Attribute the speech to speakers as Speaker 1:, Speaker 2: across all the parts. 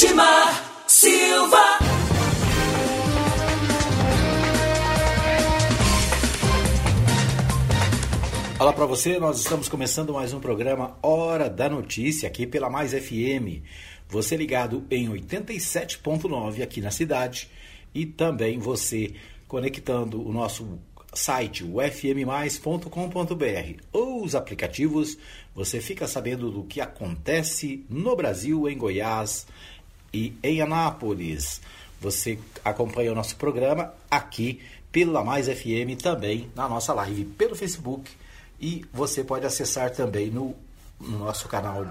Speaker 1: Edmar Silva.
Speaker 2: Olá para você, nós estamos começando mais um programa Hora da Notícia aqui pela Mais FM. Você ligado em 87.9 aqui na cidade e também você conectando o nosso site, o fmmais.com.br ou os aplicativos, você fica sabendo do que acontece no Brasil, em Goiás e em Anápolis. Você acompanha o nosso programa aqui pela Mais FM, também na nossa live pelo Facebook e você pode acessar também no, no nosso canal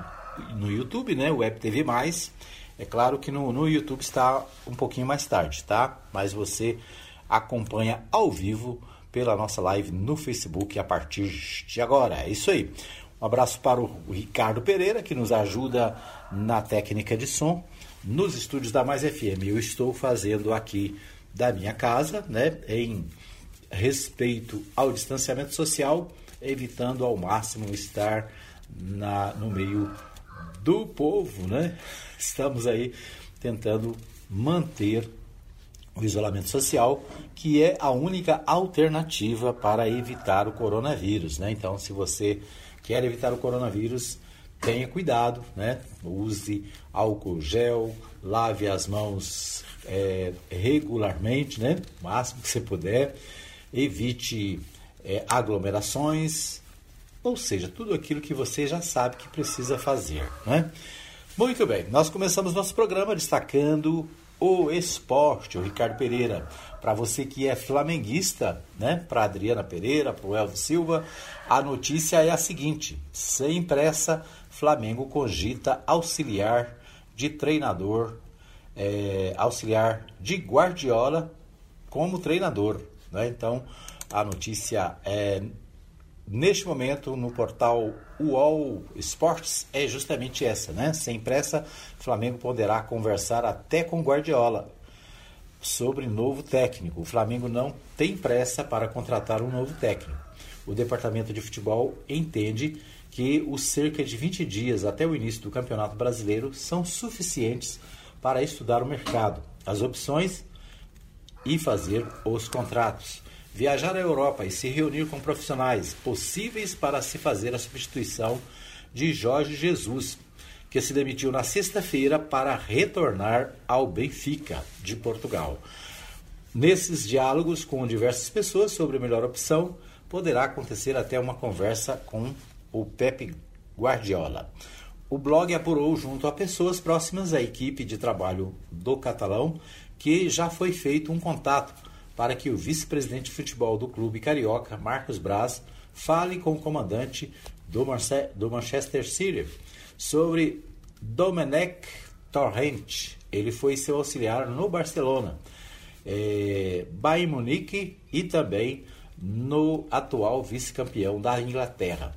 Speaker 2: no YouTube, né, Web TV Mais. É claro que no, no YouTube está um pouquinho mais tarde, tá? Mas você acompanha ao vivo pela nossa live no Facebook a partir de agora. É isso aí. Um abraço para o Ricardo Pereira, que nos ajuda na técnica de som nos estúdios da Mais FM. Eu estou fazendo aqui da minha casa, né, em respeito ao distanciamento social, evitando ao máximo estar na, no meio do povo, né? Estamos aí tentando manter o isolamento social, que é a única alternativa para evitar o coronavírus, né? Então, se você quer evitar o coronavírus, tenha cuidado, né? Use álcool gel, lave as mãos é, regularmente, né? O máximo que você puder. Evite é, aglomerações, ou seja, tudo aquilo que você já sabe que precisa fazer, né? Muito bem, nós começamos nosso programa destacando o esporte, o Ricardo Pereira. Para você que é flamenguista, né? Para Adriana Pereira, para o Elvio Silva, a notícia é a seguinte: sem pressa, Flamengo cogita auxiliar de treinador, é, auxiliar de Guardiola como treinador. Né? Então, a notícia é neste momento no portal UOL Sports é justamente essa, né? Sem pressa, Flamengo poderá conversar até com Guardiola sobre novo técnico. O Flamengo não tem pressa para contratar um novo técnico. O departamento de futebol entende que os cerca de 20 dias até o início do Campeonato Brasileiro são suficientes para estudar o mercado, as opções e fazer os contratos viajar à Europa e se reunir com profissionais possíveis para se fazer a substituição de Jorge Jesus, que se demitiu na sexta-feira para retornar ao Benfica, de Portugal. Nesses diálogos com diversas pessoas sobre a melhor opção, poderá acontecer até uma conversa com o Pepe Guardiola. O blog apurou junto a pessoas próximas à equipe de trabalho do catalão que já foi feito um contato para que o vice-presidente de futebol do clube carioca, Marcos Braz, fale com o comandante do, do Manchester City sobre Domenech Torrent. Ele foi seu auxiliar no Barcelona, é, Bayern Munique e também no atual vice-campeão da Inglaterra.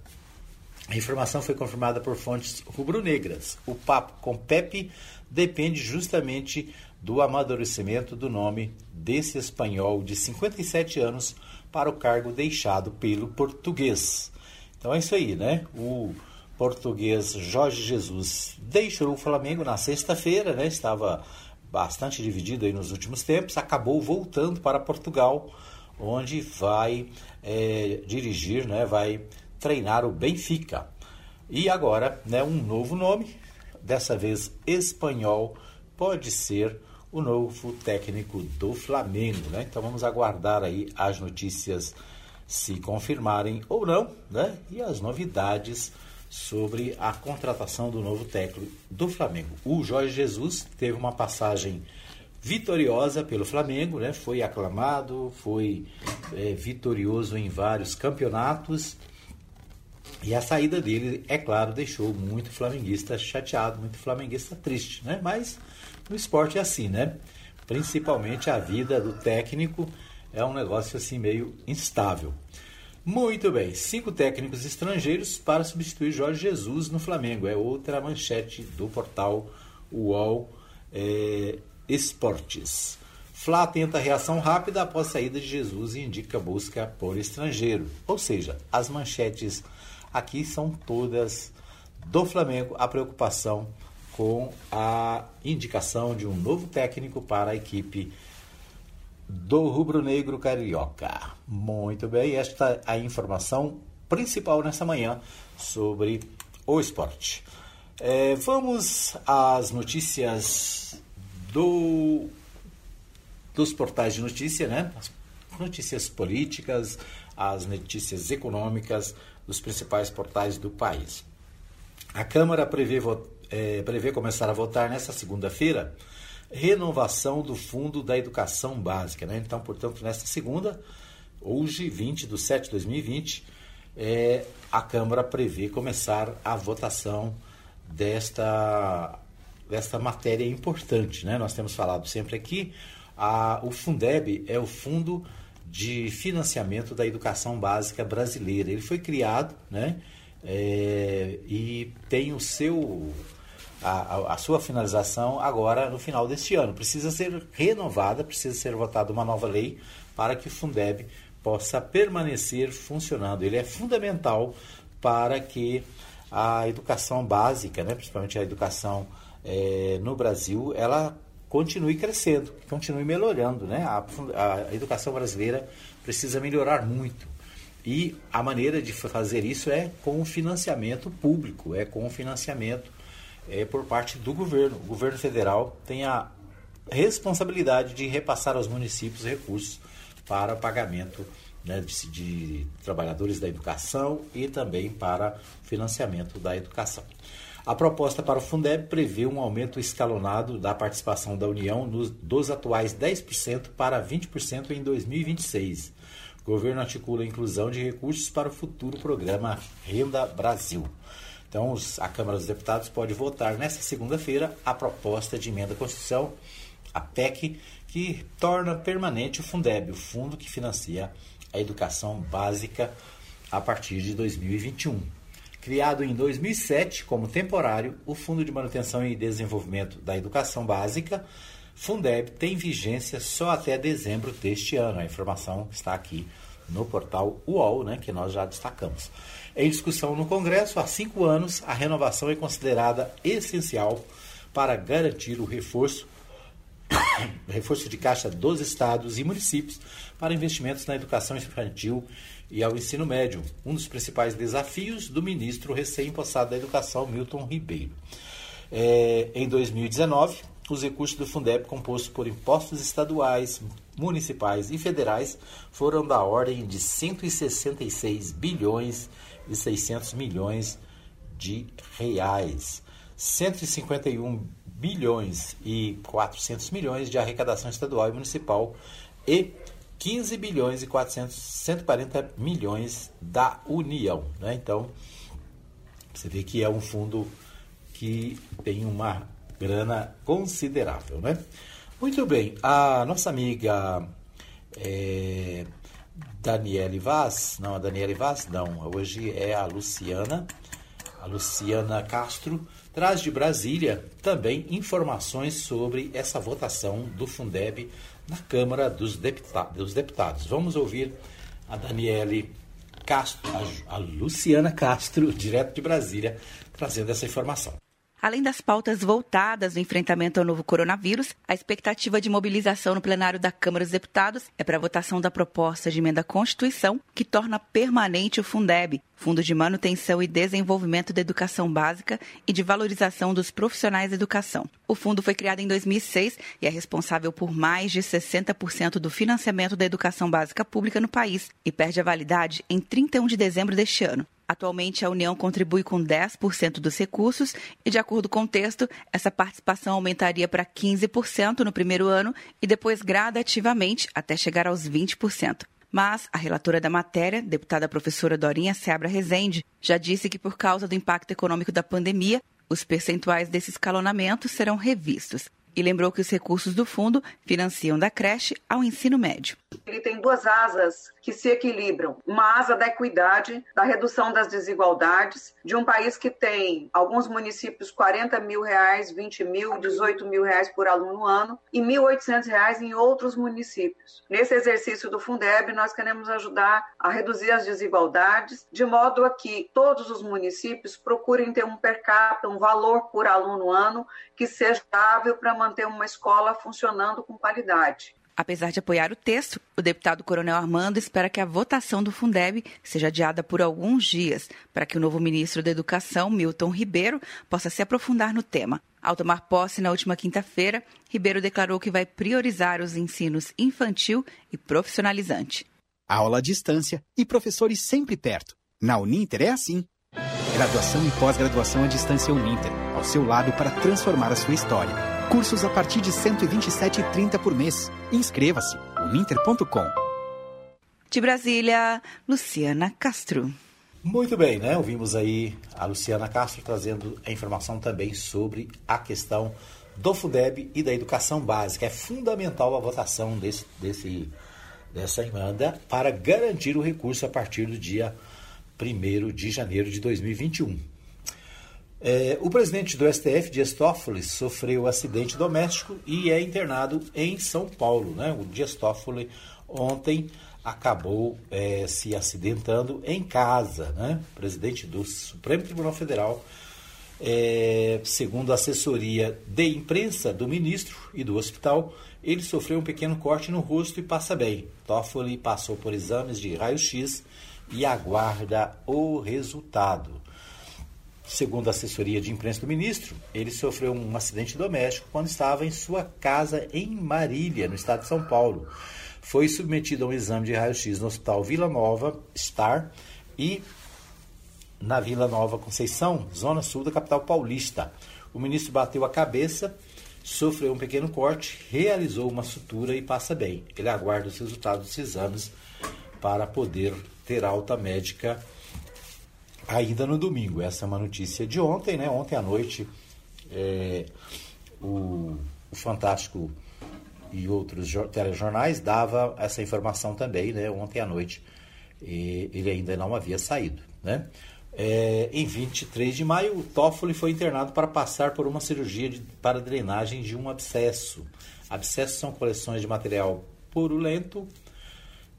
Speaker 2: A informação foi confirmada por fontes rubro-negras. O papo com Pepe depende justamente do amadurecimento do nome desse espanhol de 57 anos para o cargo deixado pelo português. Então é isso aí, né? O português Jorge Jesus deixou o Flamengo na sexta-feira, né? Estava bastante dividido aí nos últimos tempos, acabou voltando para Portugal, onde vai é, dirigir, né? Vai treinar o Benfica. E agora, né? Um novo nome, dessa vez espanhol, pode ser o novo técnico do Flamengo, né? Então vamos aguardar aí as notícias se confirmarem ou não, né? E as novidades sobre a contratação do novo técnico do Flamengo. O Jorge Jesus teve uma passagem vitoriosa pelo Flamengo, né? Foi aclamado, foi é, vitorioso em vários campeonatos. E a saída dele, é claro, deixou muito flamenguista chateado, muito flamenguista triste, né? Mas no esporte é assim, né? Principalmente a vida do técnico é um negócio assim meio instável. Muito bem, cinco técnicos estrangeiros para substituir Jorge Jesus no Flamengo. É outra manchete do portal UOL é, Esportes. Flá tenta reação rápida após saída de Jesus e indica busca por estrangeiro. Ou seja, as manchetes aqui são todas do Flamengo, a preocupação com a indicação de um novo técnico para a equipe do Rubro Negro Carioca. Muito bem, esta é a informação principal nessa manhã sobre o esporte. É, vamos às notícias do, dos portais de notícia, né? As notícias políticas, as notícias econômicas dos principais portais do país. A Câmara prevê, é, prevê começar a votar nesta segunda-feira renovação do Fundo da Educação Básica. Né? Então, portanto, nesta segunda, hoje, 20 de 7 de 2020, é, a Câmara prevê começar a votação desta, desta matéria importante. Né? Nós temos falado sempre aqui, a, o Fundeb é o Fundo de Financiamento da Educação Básica Brasileira. Ele foi criado né? É, e tem o seu a, a, sua finalização agora no final deste ano. Precisa ser renovada, precisa ser votada uma nova lei para que o Fundeb possa permanecer funcionando. Ele é fundamental para que a educação básica, né, principalmente a educação é, no Brasil, ela continue crescendo, continue melhorando. Né? A, a educação brasileira precisa melhorar muito. E a maneira de fazer isso é com o financiamento público, é com o financiamento é, por parte do governo. O governo federal tem a responsabilidade de repassar aos municípios recursos para pagamento né, de, de, trabalhadores da educação e também para financiamento da educação. A proposta para o Fundeb prevê um aumento escalonado da participação da União nos, dos atuais 10% para 20% em 2026. O governo articula a inclusão de recursos para o futuro programa Renda Brasil. Então, os, a Câmara dos Deputados pode votar nesta segunda-feira a proposta de emenda à Constituição, a PEC, que torna permanente o Fundeb, o fundo que financia a educação básica a partir de 2021. Criado em 2007 como temporário, o Fundo de Manutenção e Desenvolvimento da Educação Básica, Fundeb, tem vigência só até dezembro deste ano. A informação está aqui no portal UOL, né, que nós já destacamos. Em discussão no Congresso, há cinco anos, a renovação é considerada essencial para garantir o reforço, reforço de caixa dos estados e municípios para investimentos na educação infantil e ao ensino médio, um dos principais desafios do ministro recém-impossado da Educação, Milton Ribeiro. É, em 2019, os recursos do Fundeb, compostos por impostos estaduais, municipais e federais, foram da ordem de 166 bilhões e 600 milhões de reais. 151 bilhões e 400 milhões de arrecadação estadual e municipal e 15 bilhões e 400, 140 milhões da União. Né? Então, você vê que é um fundo que tem uma grana considerável. Né? Muito bem, a nossa amiga é, Daniele Vaz, não, a Daniele Vaz, não, hoje é a Luciana, a Luciana Castro, traz de Brasília também informações sobre essa votação do Fundeb na Câmara dos, dos Deputados. Vamos ouvir a Daniele Castro, a, a Luciana Castro, direto de Brasília, trazendo essa informação.
Speaker 3: Além das pautas voltadas no enfrentamento ao novo coronavírus, a expectativa de mobilização no plenário da Câmara dos Deputados é para a votação da proposta de emenda à Constituição que torna permanente o Fundeb, Fundo de Manutenção e Desenvolvimento da Educação Básica e de Valorização dos Profissionais da Educação. O fundo foi criado em 2006 e é responsável por mais de 60% do financiamento da educação básica pública no país e perde a validade em 31 de dezembro deste ano. Atualmente, a União contribui com 10% dos recursos e, de acordo com o texto, essa participação aumentaria para 15% no primeiro ano e depois gradativamente até chegar aos 20%. Mas a relatora da matéria, deputada professora Dorinha Seabra Rezende, já disse que por causa do impacto econômico da pandemia, os percentuais desse escalonamento serão revistos. e lembrou que os recursos do fundo financiam da creche ao ensino médio.
Speaker 4: Ele tem duas asas que se equilibram. Uma asa da equidade, da redução das desigualdades, de um país que tem alguns municípios 40 mil reais, 20 mil, 18 mil reais por aluno ano e 1.800 reais em outros municípios. Nesse exercício do Fundeb, nós queremos ajudar a reduzir as desigualdades, de modo a que todos os municípios procurem ter um per capita, um valor por aluno ano que seja estável para manter uma escola funcionando com qualidade.
Speaker 3: Apesar de apoiar o texto, o deputado Coronel Armando espera que a votação do Fundeb seja adiada por alguns dias, para que o novo ministro da Educação, Milton Ribeiro, possa se aprofundar no tema. Ao tomar posse na última quinta-feira, Ribeiro declarou que vai priorizar os ensinos infantil e profissionalizante.
Speaker 5: Aula à distância e professores sempre perto. Na Uninter é assim. Graduação e pós-graduação à distância Uninter, ao seu lado para transformar a sua história. Cursos a partir de R$ 127,30 por mês. Inscreva-se. uninter.com.
Speaker 3: De Brasília, Luciana Castro.
Speaker 2: Muito bem, né? Ouvimos aí a Luciana Castro trazendo a informação também sobre a questão do FUDEB e da educação básica. É fundamental a votação desse, desse, dessa emenda para garantir o recurso a partir do dia 1 de janeiro de 2021. É, o presidente do STF, Dias Toffoli, sofreu acidente doméstico e é internado em São Paulo. Né? O Dias Toffoli ontem acabou é, se acidentando em casa. Né? O presidente do Supremo Tribunal Federal, é, segundo a assessoria de imprensa do ministro e do hospital, ele sofreu um pequeno corte no rosto e passa bem. Toffoli passou por exames de raio-x e aguarda o resultado. Segundo a assessoria de imprensa do ministro, ele sofreu um acidente doméstico quando estava em sua casa em Marília, no estado de São Paulo. Foi submetido a um exame de raio-x no Hospital Vila Nova Star e na Vila Nova Conceição, zona sul da capital paulista. O ministro bateu a cabeça, sofreu um pequeno corte, realizou uma sutura e passa bem. Ele aguarda os resultados dos exames para poder ter alta médica ainda no domingo. Essa é uma notícia de ontem, né? Ontem à noite, é, o, o, Fantástico e outros telejornais dava essa informação também, né? Ontem à noite ele ainda não havia saído, né? É, em 23 de maio, o Toffoli foi internado para passar por uma cirurgia de, para drenagem de um abscesso. Abscessos são coleções de material purulento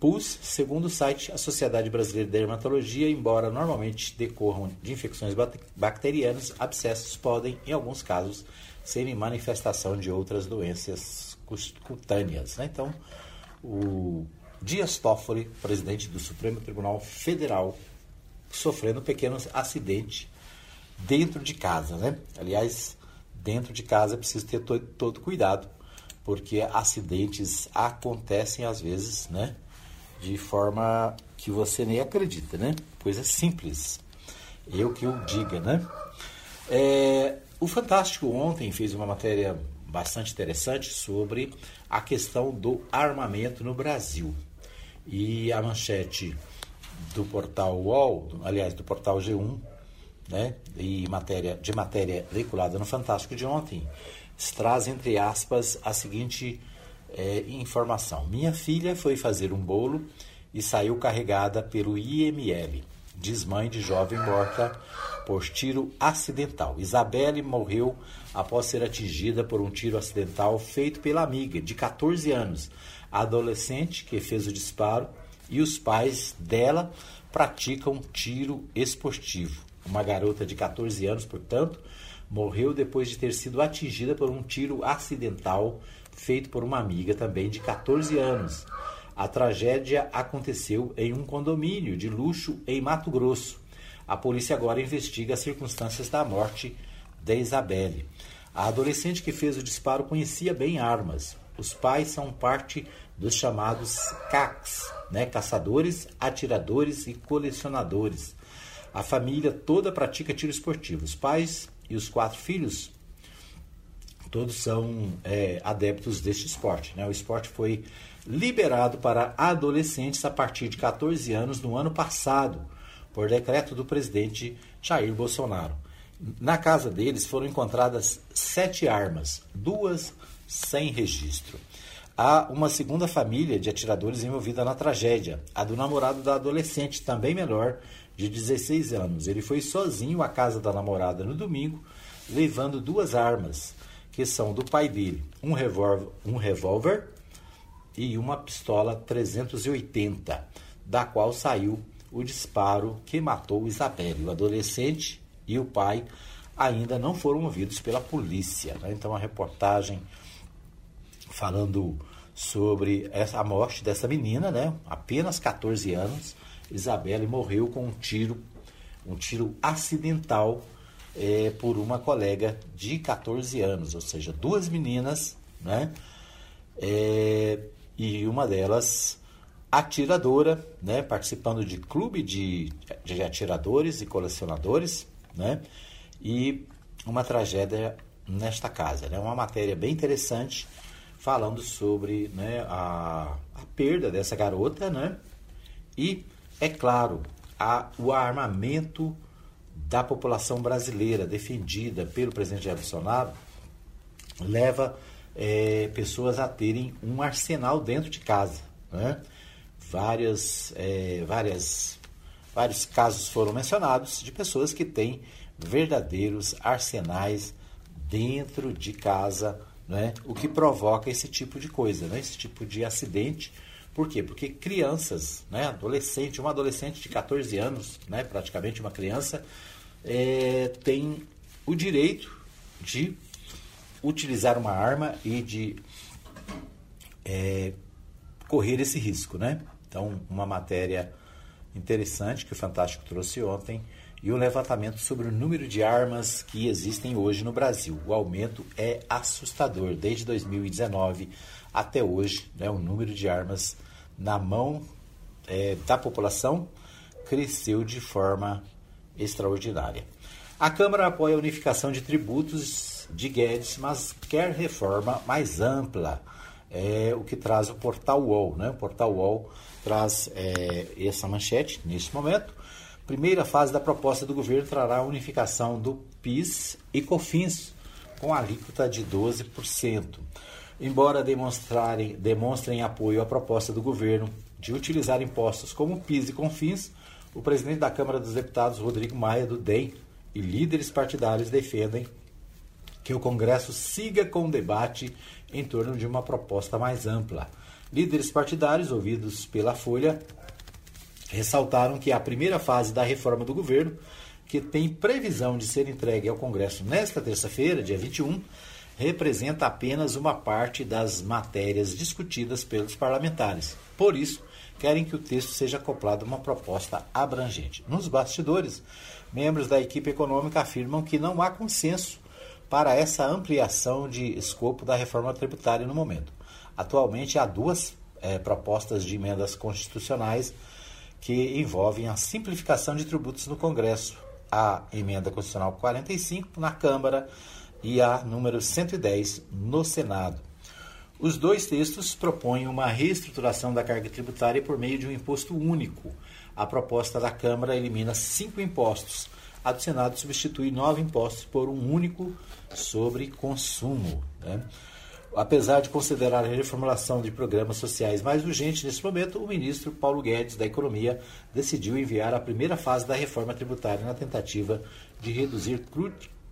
Speaker 2: pus, segundo o site, a Sociedade Brasileira de Dermatologia, embora normalmente decorram de infecções bacterianas, abscessos podem, em alguns casos, serem manifestação de outras doenças cutâneas. Né? Então, o Dias Toffoli, presidente do Supremo Tribunal Federal, sofrendo um pequeno acidente dentro de casa. Né? Aliás, dentro de casa é preciso ter todo, todo cuidado, porque acidentes acontecem às vezes, né? De forma que você nem acredita, né? Coisa simples. Eu que eu diga, né? É, o Fantástico ontem fez uma matéria bastante interessante sobre a questão do armamento no Brasil. E a manchete do portal UOL, aliás, do portal G1, né, e matéria, de matéria veiculada no Fantástico de ontem, traz, entre aspas, a seguinte é, informação. Minha filha foi fazer um bolo e saiu carregada pelo IML, diz mãe de jovem morta por tiro acidental. Isabelle morreu após ser atingida por um tiro acidental feito pela amiga, de 14 anos, a adolescente que fez o disparo, e os pais dela praticam tiro esportivo. Uma garota de 14 anos, portanto, morreu depois de ter sido atingida por um tiro acidental feito por uma amiga também de 14 anos. A tragédia aconteceu em um condomínio de luxo em Mato Grosso. A polícia agora investiga as circunstâncias da morte de Isabelle. A adolescente que fez o disparo conhecia bem armas. Os pais são parte dos chamados CACs, né? caçadores, atiradores e colecionadores. A família toda pratica tiro esportivo. Os pais e os quatro filhos todos são é, adeptos deste esporte. Né? O esporte foi liberado para adolescentes a partir de 14 anos no ano passado, por decreto do presidente Jair Bolsonaro. Na casa deles foram encontradas sete armas, duas sem registro. Há uma segunda família de atiradores envolvida na tragédia, a do namorado da adolescente, também menor, de 16 anos. Ele foi sozinho à casa da namorada no domingo, levando duas armas, que são do pai dele: um revólver, um revólver e uma pistola 380, da qual saiu o disparo que matou Isabelle. O adolescente e o pai ainda não foram ouvidos pela polícia. Né? Então, a reportagem falando sobre essa, a morte dessa menina, né? apenas 14 anos. Isabelle morreu com um tiro, um tiro acidental é, por uma colega de 14 anos, ou seja, duas meninas, né? É, e uma delas atiradora, né, participando de clube de, de atiradores e colecionadores, né, e uma tragédia nesta casa. Né, uma matéria bem interessante falando sobre né, a, a perda dessa garota, né, e, é claro, a, o armamento da população brasileira defendida pelo presidente Jair Bolsonaro leva é, pessoas a terem um arsenal dentro de casa. Né? várias, é, várias, vários casos foram mencionados de pessoas que têm verdadeiros arsenais dentro de casa, né? o que provoca esse tipo de coisa, né? esse tipo de acidente. Por quê? Porque crianças, né? adolescente, uma adolescente de 14 anos, né? praticamente uma criança, é, tem o direito de utilizar uma arma e de é, correr esse risco, né? Então, uma matéria interessante que o Fantástico trouxe ontem e o um levantamento sobre o número de armas que existem hoje no Brasil. O aumento é assustador. Desde 2019 até hoje, né, o número de armas na mão é, da população cresceu de forma extraordinária. A Câmara apoia a unificação de tributos de Guedes, mas quer reforma mais ampla. É o que traz o Portal UOL. Né? O Portal UOL traz é, essa manchete neste momento. Primeira fase da proposta do governo trará a unificação do PIS e COFINS com alíquota de 12%. Embora demonstrarem, demonstrem apoio à proposta do governo de utilizar impostos como PIS e COFINS, o presidente da Câmara dos Deputados, Rodrigo Maia, do DEM, e líderes partidários defendem que o Congresso siga com o debate em torno de uma proposta mais ampla. Líderes partidários, ouvidos pela Folha, ressaltaram que a primeira fase da reforma do governo, que tem previsão de ser entregue ao Congresso nesta terça-feira, dia 21, representa apenas uma parte das matérias discutidas pelos parlamentares. Por isso, querem que o texto seja acoplado a uma proposta abrangente. Nos bastidores, membros da equipe econômica afirmam que não há consenso para essa ampliação de escopo da reforma tributária no momento. Atualmente há duas é, propostas de emendas constitucionais que envolvem a simplificação de tributos no Congresso. A emenda constitucional 45 na Câmara e a número 110 no Senado. Os dois textos propõem uma reestruturação da carga tributária por meio de um imposto único. A proposta da Câmara elimina cinco impostos. A do Senado substitui nove impostos por um único sobre consumo. Né? Apesar de considerar a reformulação de programas sociais mais urgente nesse momento, o ministro Paulo Guedes, da Economia, decidiu enviar a primeira fase da reforma tributária na tentativa de reduzir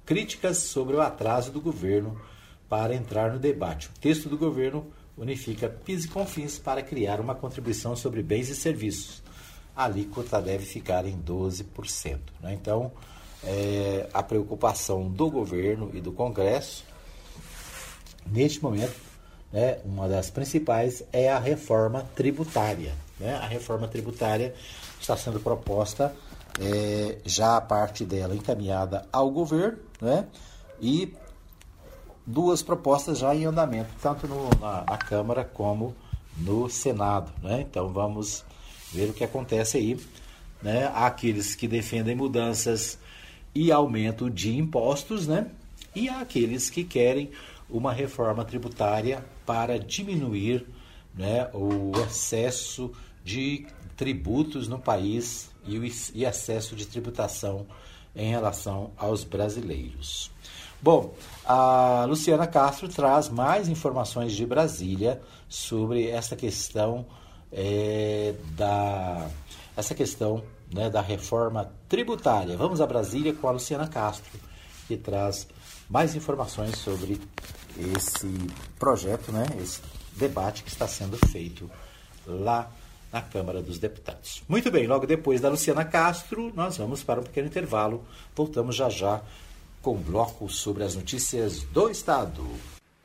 Speaker 2: críticas sobre o atraso do governo para entrar no debate. O texto do governo unifica PIS e CONFINS para criar uma contribuição sobre bens e serviços. A alíquota deve ficar em 12%. Né? Então, é, a preocupação do governo e do Congresso neste momento, né, uma das principais é a reforma tributária. Né? A reforma tributária está sendo proposta, é, já a parte dela encaminhada ao governo, né? e duas propostas já em andamento, tanto no, na, na, Câmara como no Senado. Né? Então vamos ver o que acontece aí. Né? Há aqueles que defendem mudanças e aumento de impostos, né? e há aqueles que querem uma reforma tributária para diminuir né, o excesso de tributos no país e o e excesso de tributação em relação aos brasileiros. Bom, a Luciana Castro traz mais informações de Brasília sobre essa questão é, da essa questão né, da reforma tributária. Vamos a Brasília com a Luciana Castro, que traz mais informações sobre esse projeto, né, esse debate que está sendo feito lá na Câmara dos Deputados. Muito bem, logo depois da Luciana Castro, nós vamos para um pequeno intervalo. Voltamos já já com bloco sobre as notícias do Estado.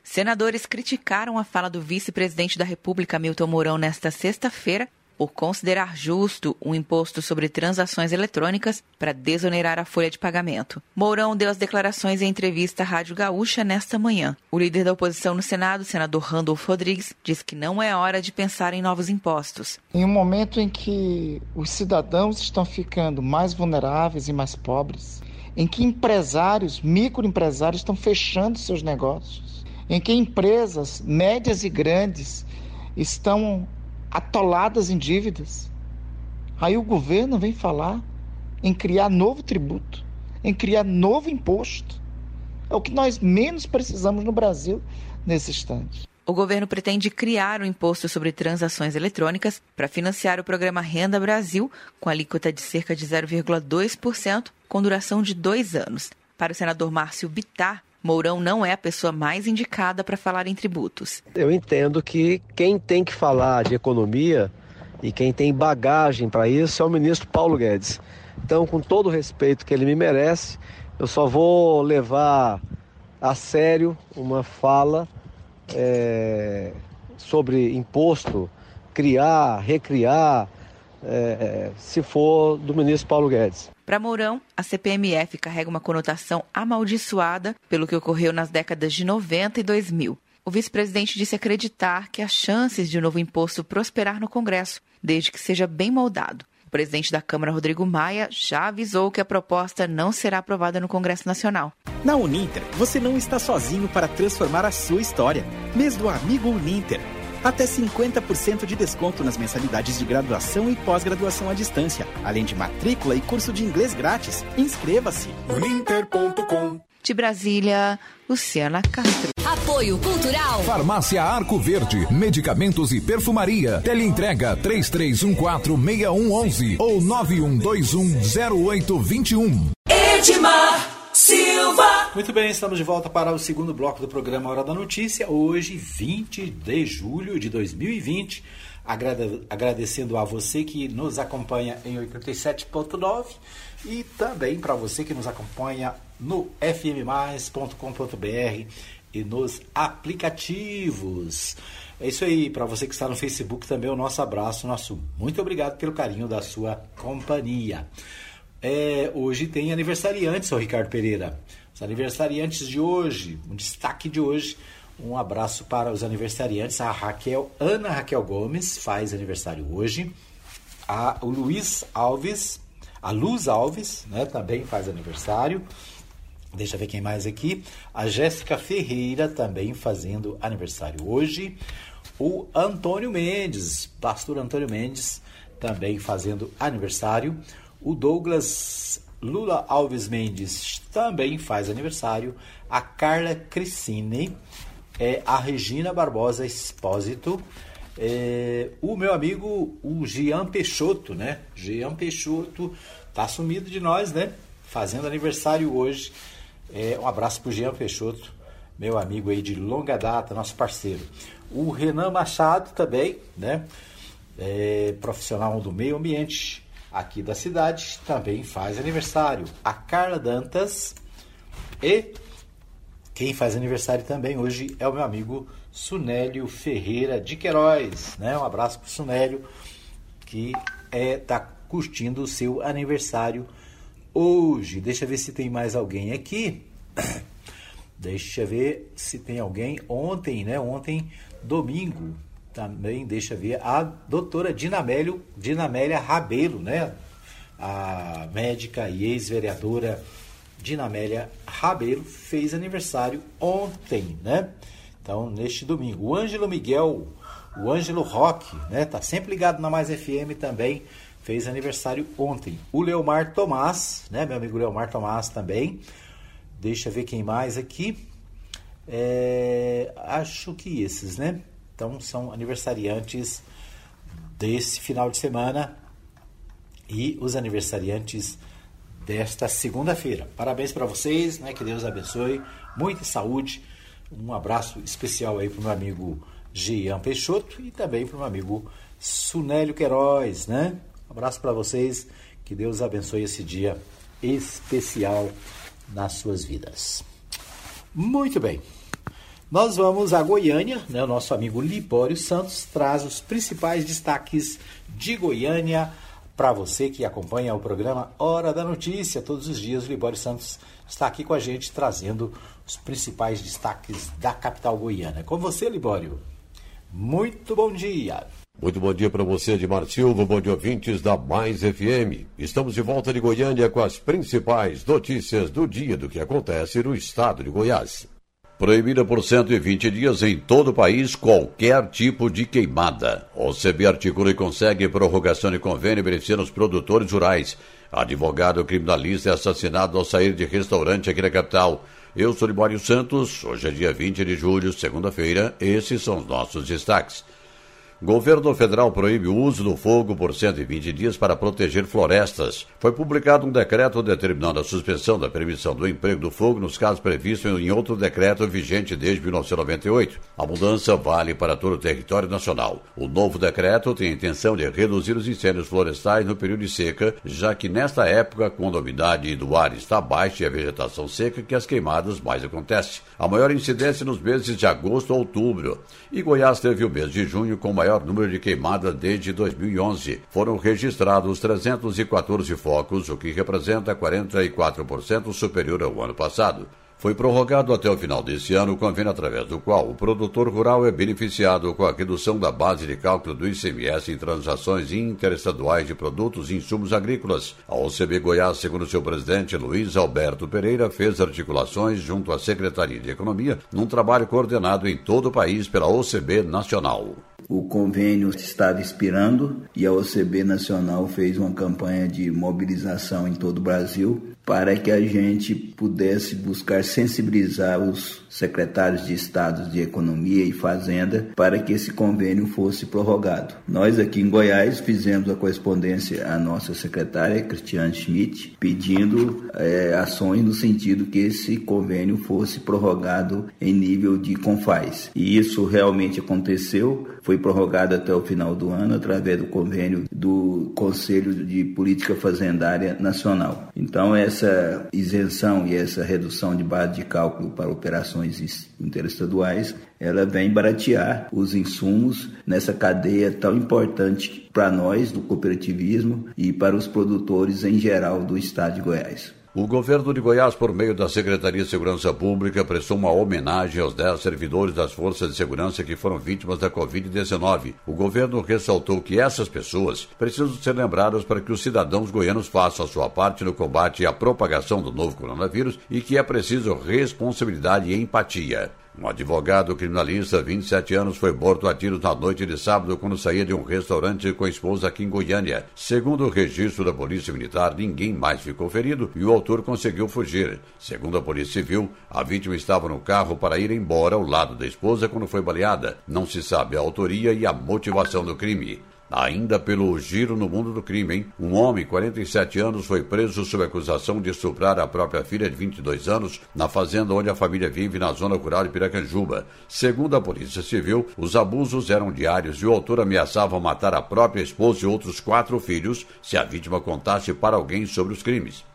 Speaker 3: Senadores criticaram a fala do vice-presidente da República, Milton Mourão, nesta sexta-feira, por considerar justo um imposto sobre transações eletrônicas para desonerar a folha de pagamento. Mourão deu as declarações em entrevista à Rádio Gaúcha nesta manhã. O líder da oposição no Senado, senador Randolph Rodrigues, diz que não é hora de pensar em novos impostos.
Speaker 6: Em um momento em que os cidadãos estão ficando mais vulneráveis e mais pobres, em que empresários, microempresários estão fechando seus negócios, em que empresas médias e grandes estão atoladas em dívidas. Aí o governo vem falar em criar novo tributo, em criar novo imposto. É o que nós menos precisamos no Brasil nesse instante.
Speaker 3: O governo pretende criar um imposto sobre transações eletrônicas para financiar o programa Renda Brasil, com alíquota de cerca de 0,2%, com duração de dois anos. Para o senador Márcio Bitar, Mourão não é a pessoa mais indicada para falar em tributos.
Speaker 7: Eu entendo que quem tem que falar de economia e quem tem bagagem para isso é o ministro Paulo Guedes. Então, com todo o respeito que ele me merece, eu só vou levar a sério uma fala é, sobre imposto, criar, recriar, é, se for do ministro Paulo Guedes.
Speaker 3: Para Mourão, a CPMF carrega uma conotação amaldiçoada pelo que ocorreu nas décadas de 90 e 2000. O vice-presidente disse acreditar que há chances de um novo imposto prosperar no Congresso, desde que seja bem moldado. O presidente da Câmara, Rodrigo Maia, já avisou que a proposta não será aprovada no Congresso Nacional.
Speaker 5: Na Uninter, você não está sozinho para transformar a sua história. Mês do Amigo Uninter até 50% de desconto nas mensalidades de graduação e pós-graduação à distância, além de matrícula e curso de inglês grátis. Inscreva-se.
Speaker 3: Uninter.com De Brasília, Luciana Castro.
Speaker 1: Apoio Cultural.
Speaker 8: Farmácia Arco Verde. Medicamentos e perfumaria. Teleentrega 33146111 ou 91210821.
Speaker 1: Edmar Silva.
Speaker 2: Muito bem, estamos de volta para o segundo bloco do programa Hora da Notícia. Hoje, 20 de julho de 2020. agradecendo a você que nos acompanha em 87.9 e também para você que nos acompanha no fmmais.com.br e nos aplicativos. É isso aí, para você que está no Facebook também o nosso abraço, nosso muito obrigado pelo carinho da sua companhia. É, hoje tem aniversariantes, o Ricardo Pereira. Os aniversariantes de hoje, um destaque de hoje. Um abraço para os aniversariantes. A Raquel, Ana Raquel Gomes, faz aniversário hoje. A, o Luiz Alves, a Luz Alves, né, também faz aniversário. Deixa eu ver quem mais aqui. A Jéssica Ferreira também fazendo aniversário hoje. O Antônio Mendes, pastor Antônio Mendes, também fazendo aniversário. O Douglas Lula Alves Mendes também faz aniversário. A Carla Cricine, é, a Regina Barbosa Espósito, é, o meu amigo, o Jean Peixoto, né? Jean Peixoto tá sumido de nós, né? Fazendo aniversário hoje. É, um abraço pro Jean Peixoto, meu amigo aí de longa data, nosso parceiro. O Renan Machado também, né? É, profissional do meio ambiente, aqui da cidade, também faz aniversário. A Carla Dantas e quem faz aniversário também hoje é o meu amigo Sunélio Ferreira de Queiroz. Né? Um abraço para o Sunélio, que é, tá curtindo o seu aniversário hoje. Deixa eu ver se tem mais alguém aqui. Deixa eu ver se tem alguém. Ontem, né? Ontem, domingo, também, deixa ver, a doutora Dinamélio, Dinamélia Rabelo, né? A médica e ex-vereadora Dinamélia Rabelo fez aniversário ontem, né? Então, neste domingo. O Ângelo Miguel, o Ângelo Roque, né? Tá sempre ligado na Mais FM também, fez aniversário ontem. O Leomar Tomás, né? Meu amigo Leomar Tomás também. Deixa eu ver quem mais aqui. É, acho que esses, né? Então são aniversariantes desse final de semana e os aniversariantes desta segunda-feira. Parabéns para vocês, né? Que Deus abençoe, muita saúde. Um abraço especial aí para o meu amigo Jean Peixoto e também para o meu amigo Sunélio Queiroz, né? Abraço para vocês, que Deus abençoe esse dia especial nas suas vidas. Muito bem. Nós vamos a Goiânia, né? O nosso amigo Libório Santos traz os principais destaques de Goiânia para você que acompanha o programa Hora da Notícia. Todos os dias o Libório Santos está aqui com a gente trazendo os principais destaques da capital goiana. Com você, Libório. Muito bom dia.
Speaker 9: Muito bom dia para você, Edmar Silva, bom dia ouvintes da Mais FM. Estamos de volta de Goiânia com as principais notícias do dia do que acontece no estado de Goiás. Proibida por 120 dias em todo o país qualquer tipo de queimada. O CB articula e consegue prorrogação de convênio beneficiando os produtores rurais. Advogado criminalista é assassinado ao sair de restaurante aqui na capital. Eu sou Libório Santos. Hoje é dia 20 de julho, segunda-feira. Esses são os nossos destaques. Governo federal proíbe o uso do fogo por 120 dias para proteger florestas. Foi publicado um decreto determinando a suspensão da permissão do emprego do fogo nos casos previstos em outro decreto vigente desde 1998. A mudança vale para todo o território nacional. O novo decreto tem a intenção de reduzir os incêndios florestais no período de seca, já que nesta época, quando a umidade do ar está baixa e a vegetação seca, que as queimadas mais acontecem. A maior incidência nos meses de agosto a outubro. E Goiás teve o mês de junho com maior número de queimadas desde 2011. Foram registrados 314 focos, o que representa 44% superior ao ano passado. Foi prorrogado até o final desse ano o convênio através do qual o produtor rural é beneficiado com a redução da base de cálculo do ICMS em transações interestaduais de produtos e insumos agrícolas. A OCB Goiás, segundo seu presidente Luiz Alberto Pereira, fez articulações junto à Secretaria de Economia num trabalho coordenado em todo o país pela OCB Nacional.
Speaker 10: O convênio estava expirando e a OCB Nacional fez uma campanha de mobilização em todo o Brasil para que a gente pudesse buscar sensibilizar os secretários de Estados de Economia e Fazenda para que esse convênio fosse prorrogado. Nós aqui em Goiás fizemos a correspondência à nossa secretária, Cristiane Schmidt, pedindo é, ações no sentido que esse convênio fosse prorrogado em nível de confais. E isso realmente aconteceu, foi prorrogado até o final do ano através do convênio do Conselho de Política Fazendária Nacional. Então, essa isenção e essa redução de base de cálculo para operações interestaduais, ela vem baratear os insumos nessa cadeia tão importante para nós do cooperativismo e para os produtores em geral do estado de Goiás.
Speaker 9: O governo de Goiás, por meio da Secretaria de Segurança Pública, prestou uma homenagem aos 10 servidores das forças de segurança que foram vítimas da Covid-19. O governo ressaltou que essas pessoas precisam ser lembradas para que os cidadãos goianos façam a sua parte no combate à propagação do novo coronavírus e que é preciso responsabilidade e empatia. Um advogado criminalista, 27 anos, foi morto a tiros na noite de sábado quando saía de um restaurante com a esposa aqui em Goiânia. Segundo o registro da Polícia Militar, ninguém mais ficou ferido e o autor conseguiu fugir. Segundo a Polícia Civil, a vítima estava no carro para ir embora ao lado da esposa quando foi baleada. Não se sabe a autoria e a motivação do crime. Ainda pelo giro no mundo do crime, hein? Um homem, 47 anos, foi preso sob acusação de estuprar a própria filha de 22 anos na fazenda onde a família vive na zona rural de Piracanjuba. Segundo a Polícia Civil, os abusos eram diários e o autor ameaçava matar a própria esposa e outros quatro filhos se a vítima contasse para alguém sobre os crimes.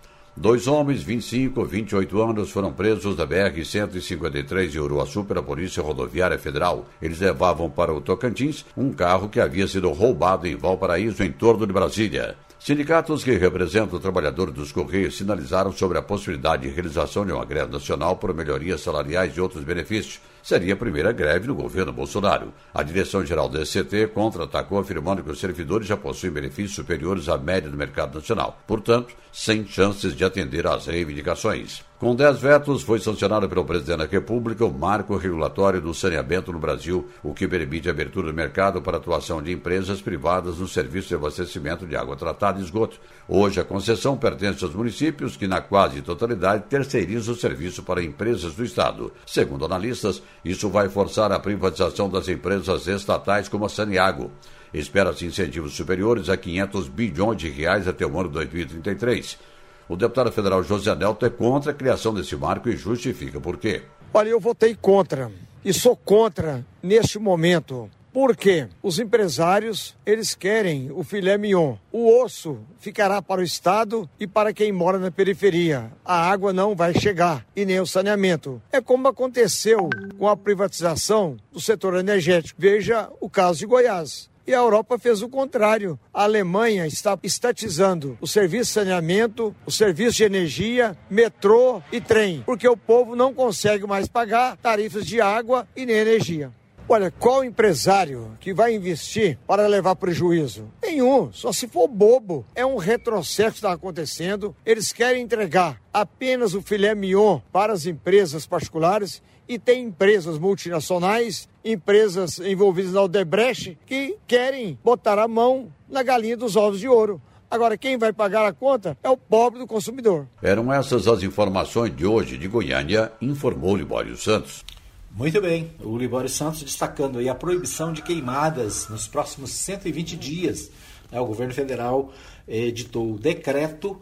Speaker 9: Dois homens, 25 e 28 anos, foram presos da BR-153 de Uruaçu pela Polícia Rodoviária Federal. Eles levavam para o Tocantins um carro que havia sido roubado em Valparaíso, em torno de Brasília. Sindicatos que representam trabalhadores dos Correios sinalizaram sobre a possibilidade de realização de uma greve nacional por melhorias salariais e outros benefícios. Seria a primeira greve no governo Bolsonaro. A direção-geral do SCT contra-atacou, afirmando que os servidores já possuem benefícios superiores à média do mercado nacional. Portanto, sem chances de atender às reivindicações. Com 10 vetos, foi sancionado pelo presidente da República o marco regulatório do saneamento no Brasil, o que permite a abertura do mercado para a atuação de empresas privadas no serviço de abastecimento de água tratada e esgoto. Hoje, a concessão pertence aos municípios, que, na quase totalidade, terceirizam o serviço para empresas do Estado. Segundo analistas, isso vai forçar a privatização das empresas estatais como a Saniago. Espera-se incentivos superiores a 500 bilhões de reais até o ano 2033. O deputado federal José Nelto é contra a criação desse marco e justifica por quê.
Speaker 11: Olha, eu votei contra e sou contra neste momento. Porque os empresários, eles querem o filé mignon. O osso ficará para o Estado e para quem mora na periferia. A água não vai chegar e nem o saneamento. É como aconteceu com a privatização do setor energético. Veja o caso de Goiás. E a Europa fez o contrário. A Alemanha está estatizando o serviço de saneamento, o serviço de energia, metrô e trem, porque o povo não consegue mais pagar tarifas de água e nem energia. Olha, qual empresário que vai investir para levar prejuízo? Nenhum, só se for bobo. É um retrocesso que está acontecendo. Eles querem entregar apenas o filé mignon para as empresas particulares e tem empresas multinacionais, empresas envolvidas na Odebrecht, que querem botar a mão na galinha dos ovos de ouro. Agora, quem vai pagar a conta é o pobre do consumidor.
Speaker 9: Eram essas as informações de hoje de Goiânia, informou Libório Santos.
Speaker 2: Muito bem, o Libório Santos destacando aí a proibição de queimadas nos próximos 120 dias. O governo federal editou o decreto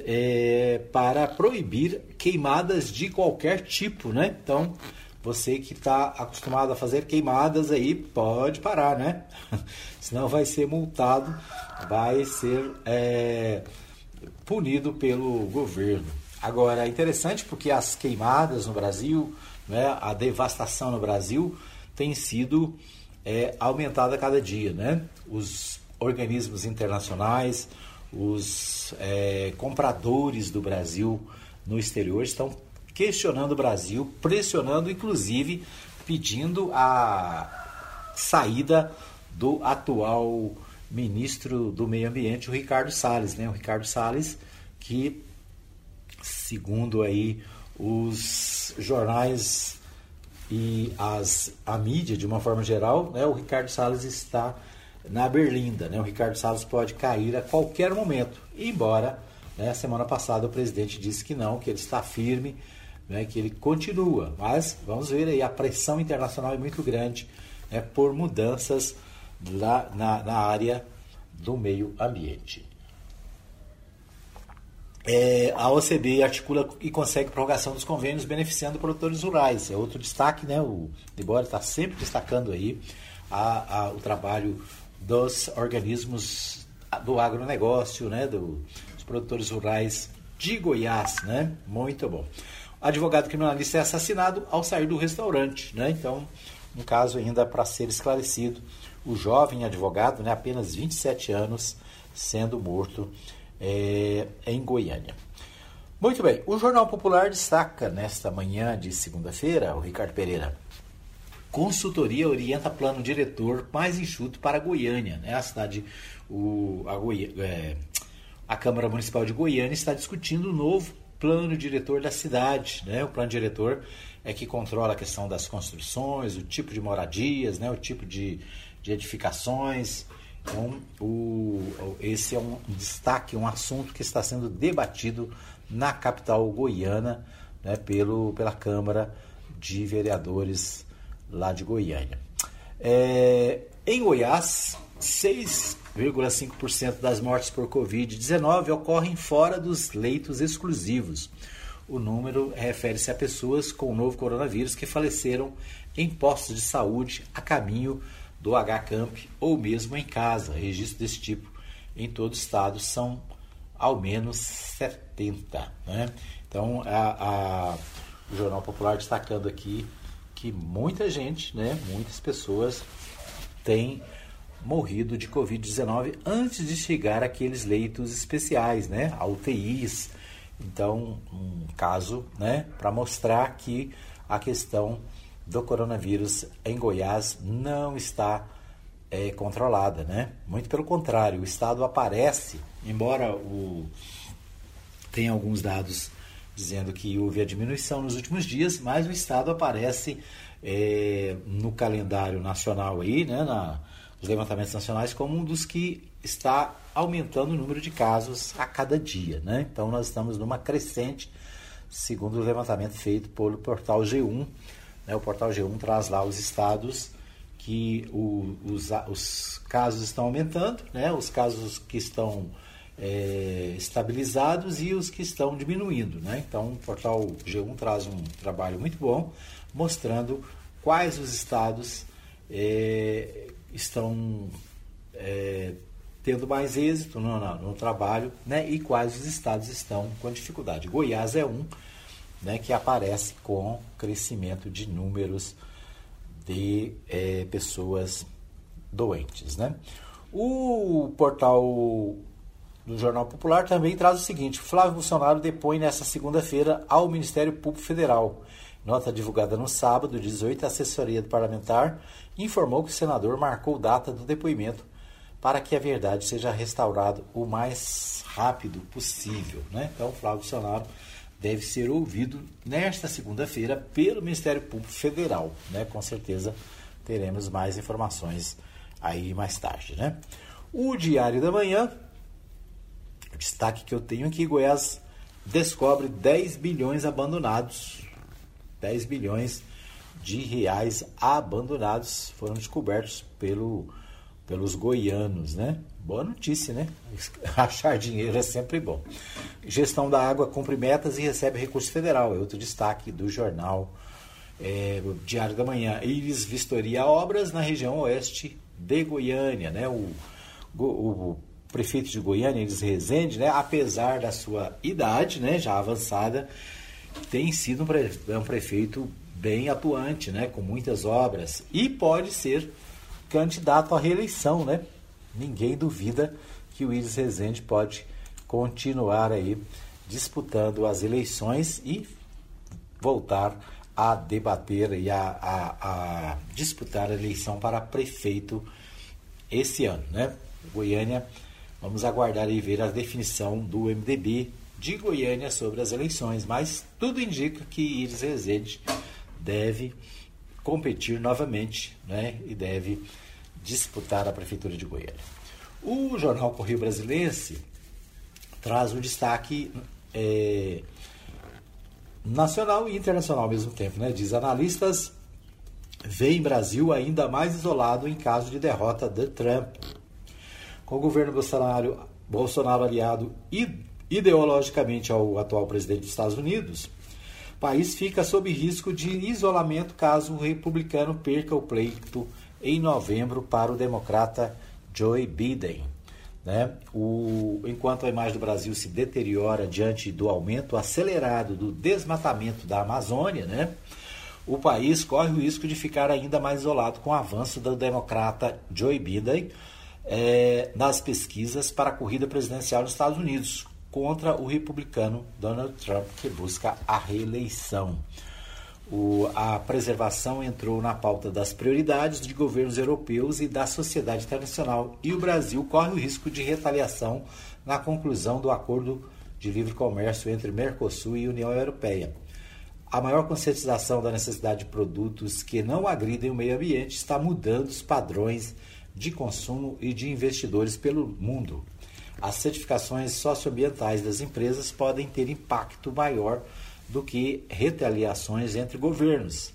Speaker 2: é, para proibir queimadas de qualquer tipo, né? Então, você que está acostumado a fazer queimadas aí, pode parar, né? Senão vai ser multado, vai ser é, punido pelo governo. Agora, é interessante porque as queimadas no Brasil, né, a devastação no Brasil tem sido é, aumentada a cada dia, né? Os organismos internacionais, os é, compradores do Brasil no exterior estão questionando o Brasil, pressionando, inclusive pedindo a saída do atual ministro do Meio Ambiente, o Ricardo Salles, né? O Ricardo Salles que, segundo aí os jornais e as, a mídia de uma forma geral, né, o Ricardo Salles está na Berlinda. Né? O Ricardo Salles pode cair a qualquer momento. Embora, né, semana passada, o presidente disse que não, que ele está firme, né, que ele continua. Mas vamos ver aí, a pressão internacional é muito grande né, por mudanças lá na, na área do meio ambiente. É, a OCB articula e consegue prorrogação dos convênios beneficiando produtores rurais. É outro destaque, né? O Libório está sempre destacando aí a, a, o trabalho dos organismos do agronegócio, né, do, dos produtores rurais de Goiás, né? Muito bom. Advogado criminalista é assassinado ao sair do restaurante, né? Então, um caso ainda para ser esclarecido. O jovem advogado, né, apenas 27 anos, sendo morto é, em Goiânia. Muito bem, o Jornal Popular destaca nesta manhã de segunda-feira, o Ricardo Pereira, consultoria orienta plano diretor mais enxuto para Goiânia. Né? A cidade, o, a, Goi, é, a Câmara Municipal de Goiânia está discutindo o novo plano diretor da cidade. Né? O plano diretor é que controla a questão das construções, o tipo de moradias, né? o tipo de, de edificações. Então, o, esse é um destaque, um assunto que está sendo debatido na capital goiana né? Pelo, pela Câmara de Vereadores lá de Goiânia. É, em Goiás, 6,5% das mortes por Covid-19 ocorrem fora dos leitos exclusivos. O número refere-se a pessoas com o novo coronavírus que faleceram em postos de saúde a caminho do H-Camp ou mesmo em casa. Registros desse tipo em todo o estado são ao menos 70. Né? Então, a, a, o Jornal Popular destacando aqui que muita gente, né, muitas pessoas têm morrido de Covid-19 antes de chegar aqueles leitos especiais, né, a UTIs. Então, um caso, né, para mostrar que a questão do coronavírus em Goiás não está é, controlada, né? Muito pelo contrário, o estado aparece, embora o tenha alguns dados dizendo que houve a diminuição nos últimos dias, mas o estado aparece é, no calendário nacional aí, né, na, nos levantamentos nacionais, como um dos que está aumentando o número de casos a cada dia. Né? Então nós estamos numa crescente, segundo o levantamento feito pelo portal G1. Né? O portal G1 traz lá os estados que o, os, os, casos estão aumentando, né? os casos que estão é, estabilizados e os que estão diminuindo. Né? Então o portal G1 traz um trabalho muito bom mostrando quais os estados é, estão é, tendo mais êxito no, no, no, trabalho né, e quais os estados estão com dificuldade. Goiás é um né, que aparece com crescimento de números de é, pessoas doentes. Né? O portal do Jornal Popular também traz o seguinte: Flávio Bolsonaro depõe nesta segunda-feira ao Ministério Público Federal. Nota divulgada no sábado, 18, a assessoria do parlamentar informou que o senador marcou data do depoimento para que a verdade seja restaurada o mais rápido possível. Né? Então, Flávio Bolsonaro deve ser ouvido nesta segunda-feira pelo Ministério Público Federal. Né? Com certeza teremos mais informações aí mais tarde. Né? O Diário da Manhã, o destaque que eu tenho aqui, Goiás descobre 10 bilhões abandonados 10 bilhões de reais abandonados foram descobertos pelo, pelos goianos, né? Boa notícia, né? Achar dinheiro é sempre bom. Gestão da água cumpre metas e recebe recurso federal. É outro destaque do jornal é, Diário da Manhã. Iris vistoria obras na região oeste de Goiânia, né? O, o, o prefeito de Goiânia, Iris Rezende, né? Apesar da sua idade, né? Já avançada, tem sido um, pre, é um prefeito bem atuante, né, com muitas obras e pode ser candidato à reeleição, né? Ninguém duvida que o Iris Rezende pode continuar aí disputando as eleições e voltar a debater e a, a, a disputar a eleição para prefeito esse ano, né? Goiânia, vamos aguardar e ver a definição do MDB de Goiânia sobre as eleições, mas tudo indica que Iris Rezende deve competir novamente né, e deve disputar a Prefeitura de Goiânia. O jornal Correio Brasilense traz um destaque é, nacional e internacional ao mesmo tempo. Né? Diz analistas veem Brasil ainda mais isolado em caso de derrota de Trump. Com o governo Bolsonaro, Bolsonaro aliado ideologicamente ao atual presidente dos Estados Unidos, o país fica sob risco de isolamento caso o republicano perca o pleito em novembro para o democrata Joe Biden. Né? O, enquanto a imagem do Brasil se deteriora diante do aumento acelerado do desmatamento da Amazônia, né? o país corre o risco de ficar ainda mais isolado com o avanço do democrata Joe Biden é, nas pesquisas para a corrida presidencial dos Estados Unidos, contra o republicano Donald Trump, que busca a reeleição. O, a preservação entrou na pauta das prioridades de governos europeus e da sociedade internacional, e o Brasil corre o risco de retaliação na conclusão do acordo de livre comércio entre Mercosul e União Europeia. A maior conscientização da necessidade de produtos que não agridem o meio ambiente está mudando os padrões de consumo e de investidores pelo mundo as certificações socioambientais das empresas podem ter impacto maior do que retaliações entre governos.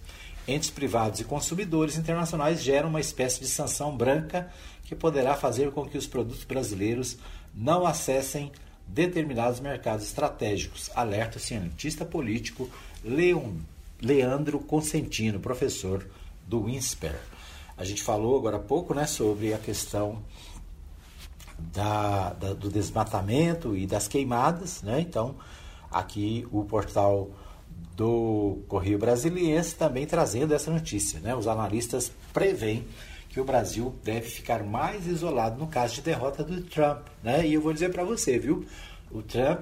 Speaker 2: Entes privados e consumidores internacionais geram uma espécie de sanção branca que poderá fazer com que os produtos brasileiros não acessem determinados mercados estratégicos, alerta o cientista político Leon, Leandro Consentino, professor do INSPER. A gente falou agora há pouco né, sobre a questão da, da, do desmatamento e das queimadas, né? Então, aqui o portal do Correio Brasiliense também trazendo essa notícia, né? Os analistas preveem que o Brasil deve ficar mais isolado no caso de derrota do Trump, né? E eu vou dizer para você, viu? O Trump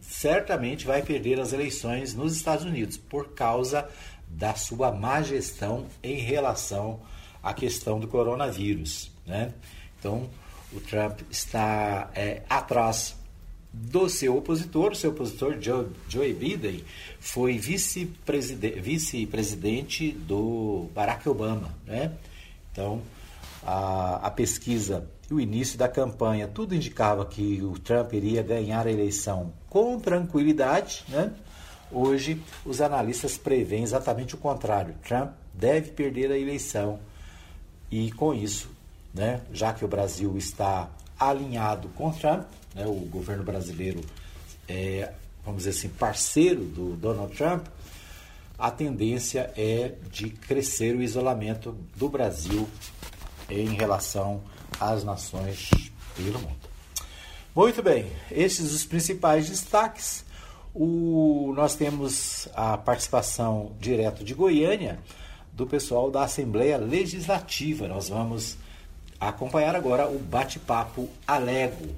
Speaker 2: certamente vai perder as eleições nos Estados Unidos por causa da sua má gestão em relação à questão do coronavírus, né? Então, o Trump está é, atrás do seu opositor, seu opositor Joe, Joe Biden foi vice-presidente vice do Barack Obama, né? Então, a, a pesquisa e o início da campanha, tudo indicava que o Trump iria ganhar a eleição com tranquilidade, né? Hoje, os analistas preveem exatamente o contrário. Trump deve perder a eleição e, com isso, né, já que o Brasil está alinhado com Trump, né, o governo brasileiro é, vamos dizer assim, parceiro do Donald Trump, a tendência é de crescer o isolamento do Brasil em relação às nações pelo mundo. Muito bem, esses os principais destaques. O, nós temos a participação direto de Goiânia do pessoal da Assembleia Legislativa. Nós vamos acompanhar agora o bate-papo Alego,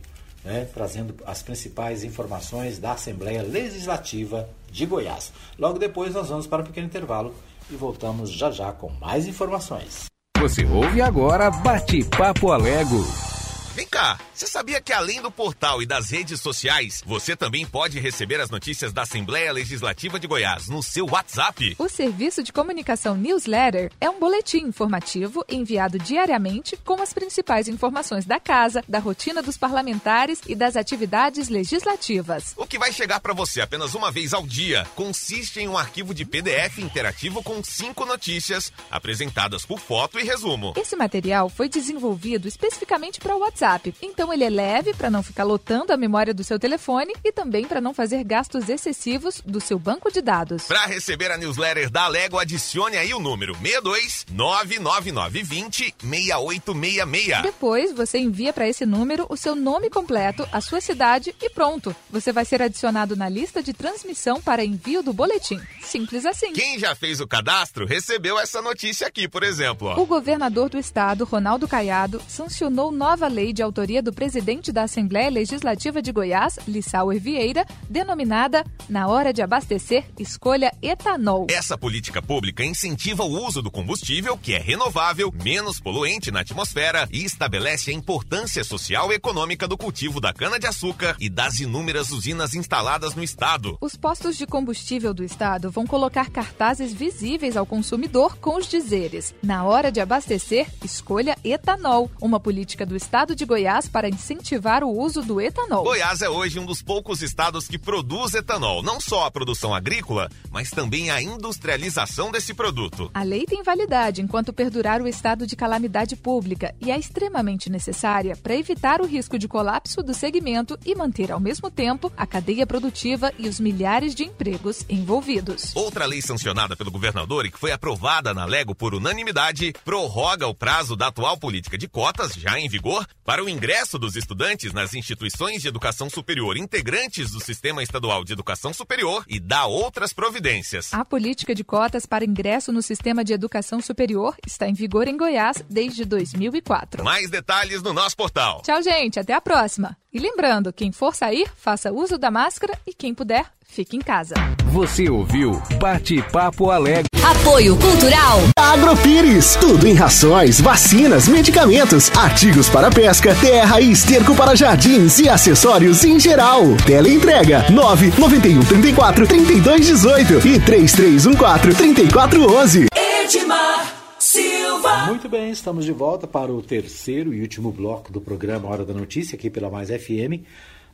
Speaker 2: né, trazendo as principais informações da Assembleia Legislativa de Goiás. Logo depois nós vamos para um pequeno intervalo e voltamos já já com mais informações.
Speaker 8: Você ouve agora Bate-Papo Alego.
Speaker 12: Vem cá, você sabia que além do portal e das redes sociais, você também pode receber as notícias da Assembleia Legislativa de Goiás no seu WhatsApp?
Speaker 13: O serviço de comunicação Newsletter é um boletim informativo enviado diariamente com as principais informações da casa, da rotina dos parlamentares e das atividades legislativas.
Speaker 12: O que vai chegar para você apenas uma vez ao dia consiste em um arquivo de PDF interativo com cinco notícias apresentadas por foto e resumo.
Speaker 13: Esse material foi desenvolvido especificamente para o WhatsApp WhatsApp. Então ele é leve para não ficar lotando a memória do seu telefone e também para não fazer gastos excessivos do seu banco de dados.
Speaker 12: Para receber a newsletter da Lego, adicione aí o número 62 99920 6866.
Speaker 13: Depois você envia para esse número o seu nome completo, a sua cidade e pronto. Você vai ser adicionado na lista de transmissão para envio do boletim. Simples assim.
Speaker 12: Quem já fez o cadastro recebeu essa notícia aqui, por exemplo.
Speaker 13: O governador do estado, Ronaldo Caiado, sancionou nova lei de autoria do presidente da Assembleia Legislativa de Goiás, Lissauer Vieira, denominada Na Hora de Abastecer, Escolha Etanol.
Speaker 12: Essa política pública incentiva o uso do combustível, que é renovável, menos poluente na atmosfera e estabelece a importância social e econômica do cultivo da cana-de-açúcar e das inúmeras usinas instaladas no estado.
Speaker 13: Os postos de combustível do estado vão colocar cartazes visíveis ao consumidor com os dizeres: Na hora de abastecer, escolha etanol, uma política do estado de Goiás para incentivar o uso do etanol.
Speaker 12: Goiás é hoje um dos poucos estados que produz etanol, não só a produção agrícola, mas também a industrialização desse produto.
Speaker 13: A lei tem validade enquanto perdurar o estado de calamidade pública e é extremamente necessária para evitar o risco de colapso do segmento e manter ao mesmo tempo a cadeia produtiva e os milhares de empregos envolvidos.
Speaker 12: Outra lei sancionada pelo governador e que foi aprovada na Lego por unanimidade prorroga o prazo da atual política de cotas já em vigor para o ingresso dos estudantes nas instituições de educação superior integrantes do Sistema Estadual de Educação Superior e dá outras providências.
Speaker 13: A política de cotas para ingresso no Sistema de Educação Superior está em vigor em Goiás desde 2004.
Speaker 12: Mais detalhes no nosso portal.
Speaker 13: Tchau, gente. Até a próxima. E lembrando, quem for sair, faça uso da máscara e quem puder, fique em casa.
Speaker 8: Você ouviu Bate-Papo Alegre.
Speaker 1: Apoio Cultural.
Speaker 14: Agropires. Tudo em rações, vacinas, medicamentos, artigos para pesca, terra e esterco para jardins e acessórios em geral. Teleentrega 991 34 32 18 e 3314 3411.
Speaker 1: Edmar Silva.
Speaker 2: Muito bem, estamos de volta para o terceiro e último bloco do programa Hora da Notícia, aqui pela Mais FM.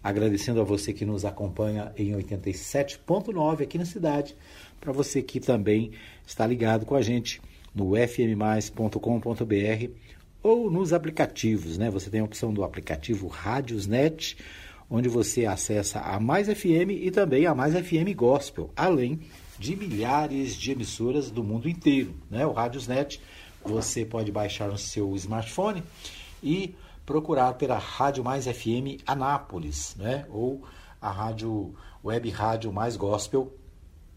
Speaker 2: Agradecendo a você que nos acompanha em 87.9 aqui na cidade, para você que também está ligado com a gente no fmmais.com.br ou nos aplicativos, né? Você tem a opção do aplicativo Rádiosnet, onde você acessa a Mais FM e também a Mais FM Gospel, além milhares de emissoras do mundo inteiro, né? O Rádiosnet você pode baixar no seu smartphone e procurar pela Rádio Mais FM Anápolis, né? Ou a rádio web rádio Mais Gospel.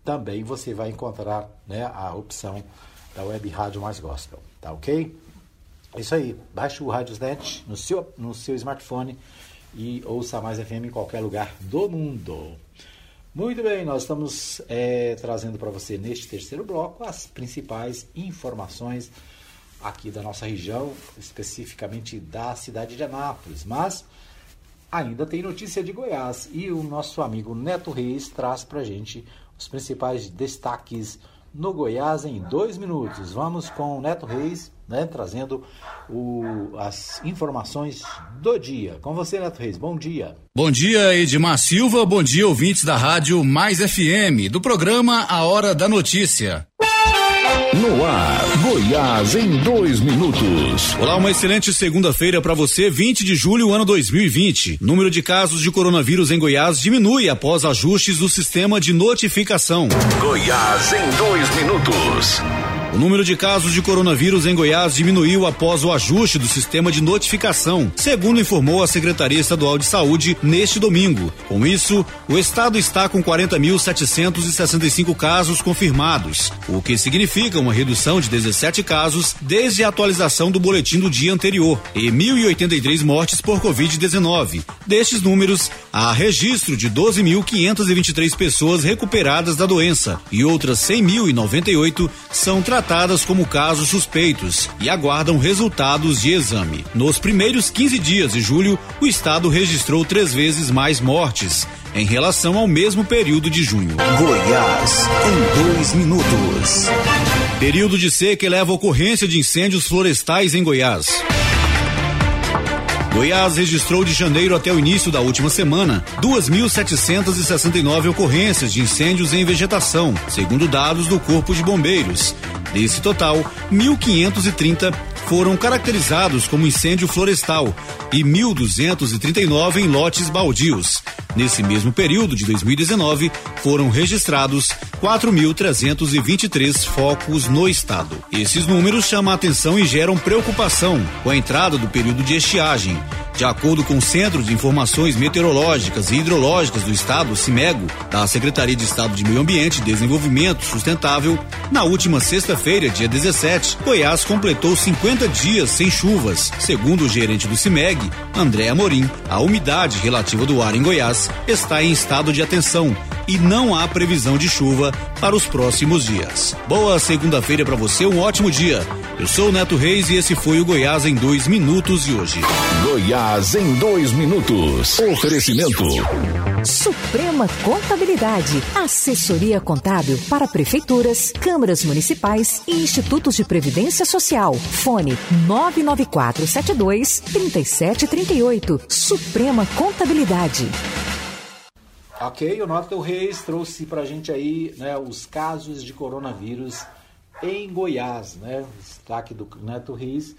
Speaker 2: Também você vai encontrar, né, a opção da web rádio Mais Gospel, tá ok? É isso aí, baixe o Radiosnet no seu, no seu smartphone e ouça Mais FM em qualquer lugar do mundo. Muito bem, nós estamos é, trazendo para você neste terceiro bloco as principais informações aqui da nossa região, especificamente da cidade de Anápolis. Mas ainda tem notícia de Goiás e o nosso amigo Neto Reis traz para gente os principais destaques no Goiás em dois minutos. Vamos com o Neto Reis, né, trazendo o, as informações do dia. Com você, Neto Reis, bom dia.
Speaker 15: Bom dia, Edmar Silva, bom dia, ouvintes da Rádio Mais FM, do programa A Hora da Notícia.
Speaker 8: No ar, Goiás em dois minutos.
Speaker 15: Olá, uma excelente segunda-feira para você, 20 de julho, ano 2020. Número de casos de coronavírus em Goiás diminui após ajustes do sistema de notificação.
Speaker 8: Goiás em dois minutos.
Speaker 15: O número de casos de coronavírus em Goiás diminuiu após o ajuste do sistema de notificação, segundo informou a Secretaria Estadual de Saúde neste domingo. Com isso, o estado está com 40.765 casos confirmados, o que significa uma redução de 17 casos desde a atualização do boletim do dia anterior e 1.083 mortes por Covid-19. Destes números, há registro de 12.523 pessoas recuperadas da doença e outras 100.098 são tratadas tratadas como casos suspeitos e aguardam resultados de exame. Nos primeiros 15 dias de julho, o estado registrou três vezes mais mortes em relação ao mesmo período de junho.
Speaker 8: Goiás, em dois minutos.
Speaker 15: Período de seca eleva a ocorrência de incêndios florestais em Goiás. Goiás registrou de janeiro até o início da última semana 2.769 ocorrências de incêndios em vegetação, segundo dados do Corpo de Bombeiros. Desse total, 1.530 foram caracterizados como incêndio florestal e 1.239 em lotes baldios. Nesse mesmo período de 2019, foram registrados 4.323 focos no estado. Esses números chamam a atenção e geram preocupação com a entrada do período de estiagem. De acordo com o Centro de Informações Meteorológicas e Hidrológicas do Estado, CIMEGO, da Secretaria de Estado de Meio Ambiente e Desenvolvimento Sustentável, na última sexta-feira, dia 17, Goiás completou 50 dias sem chuvas. Segundo o gerente do CIMEG, André Amorim, a umidade relativa do ar em Goiás está em estado de atenção e não há previsão de chuva para os próximos dias. Boa segunda-feira para você, um ótimo dia. Eu sou o Neto Reis e esse foi o Goiás em dois minutos de hoje.
Speaker 8: Goiás em dois minutos. Oferecimento.
Speaker 16: Suprema Contabilidade. Assessoria contábil para prefeituras, câmaras municipais e institutos de previdência social. Fone 99472 3738. Suprema Contabilidade.
Speaker 2: Ok, o Neto Reis trouxe para a gente aí né, os casos de coronavírus em Goiás, né? Destaque do Neto Reis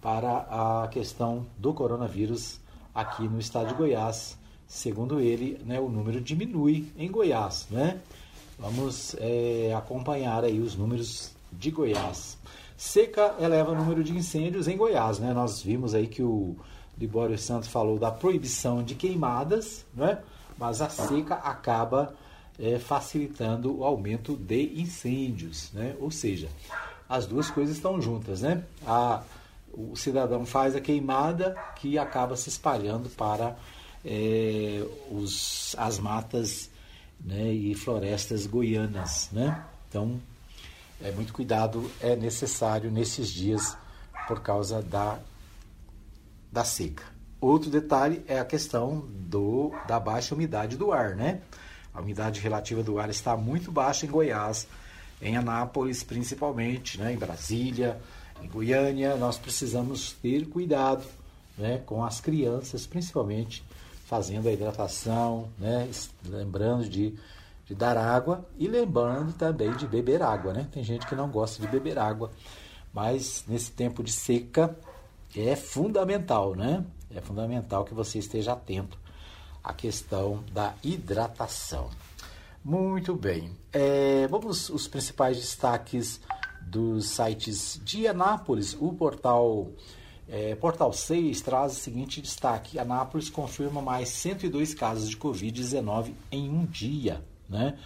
Speaker 2: para a questão do coronavírus aqui no estado de Goiás. Segundo ele, né, o número diminui em Goiás, né? Vamos é, acompanhar aí os números de Goiás. Seca eleva o número de incêndios em Goiás, né? Nós vimos aí que o Libório Santos falou da proibição de queimadas, né? mas a seca acaba é, facilitando o aumento de incêndios, né? Ou seja, as duas coisas estão juntas, né? A, o cidadão faz a queimada que acaba se espalhando para é, os, as matas né, e florestas goianas, né? Então, é, muito cuidado é necessário nesses dias por causa da, da seca. Outro detalhe é a questão do, da baixa umidade do ar, né? A umidade relativa do ar está muito baixa em Goiás, em Anápolis principalmente, né? em Brasília, em Goiânia. Nós precisamos ter cuidado né? com as crianças, principalmente fazendo a hidratação, né? lembrando de, de dar água e lembrando também de beber água. Né? Tem gente que não gosta de beber água, mas nesse tempo de seca é fundamental, né? é fundamental que você esteja atento à questão da hidratação. Muito bem. É, vamos os principais destaques dos sites de Anápolis. O portal é, Portal 6 traz o seguinte destaque: Anápolis confirma mais 102 casos de Covid-19 em um dia. Né?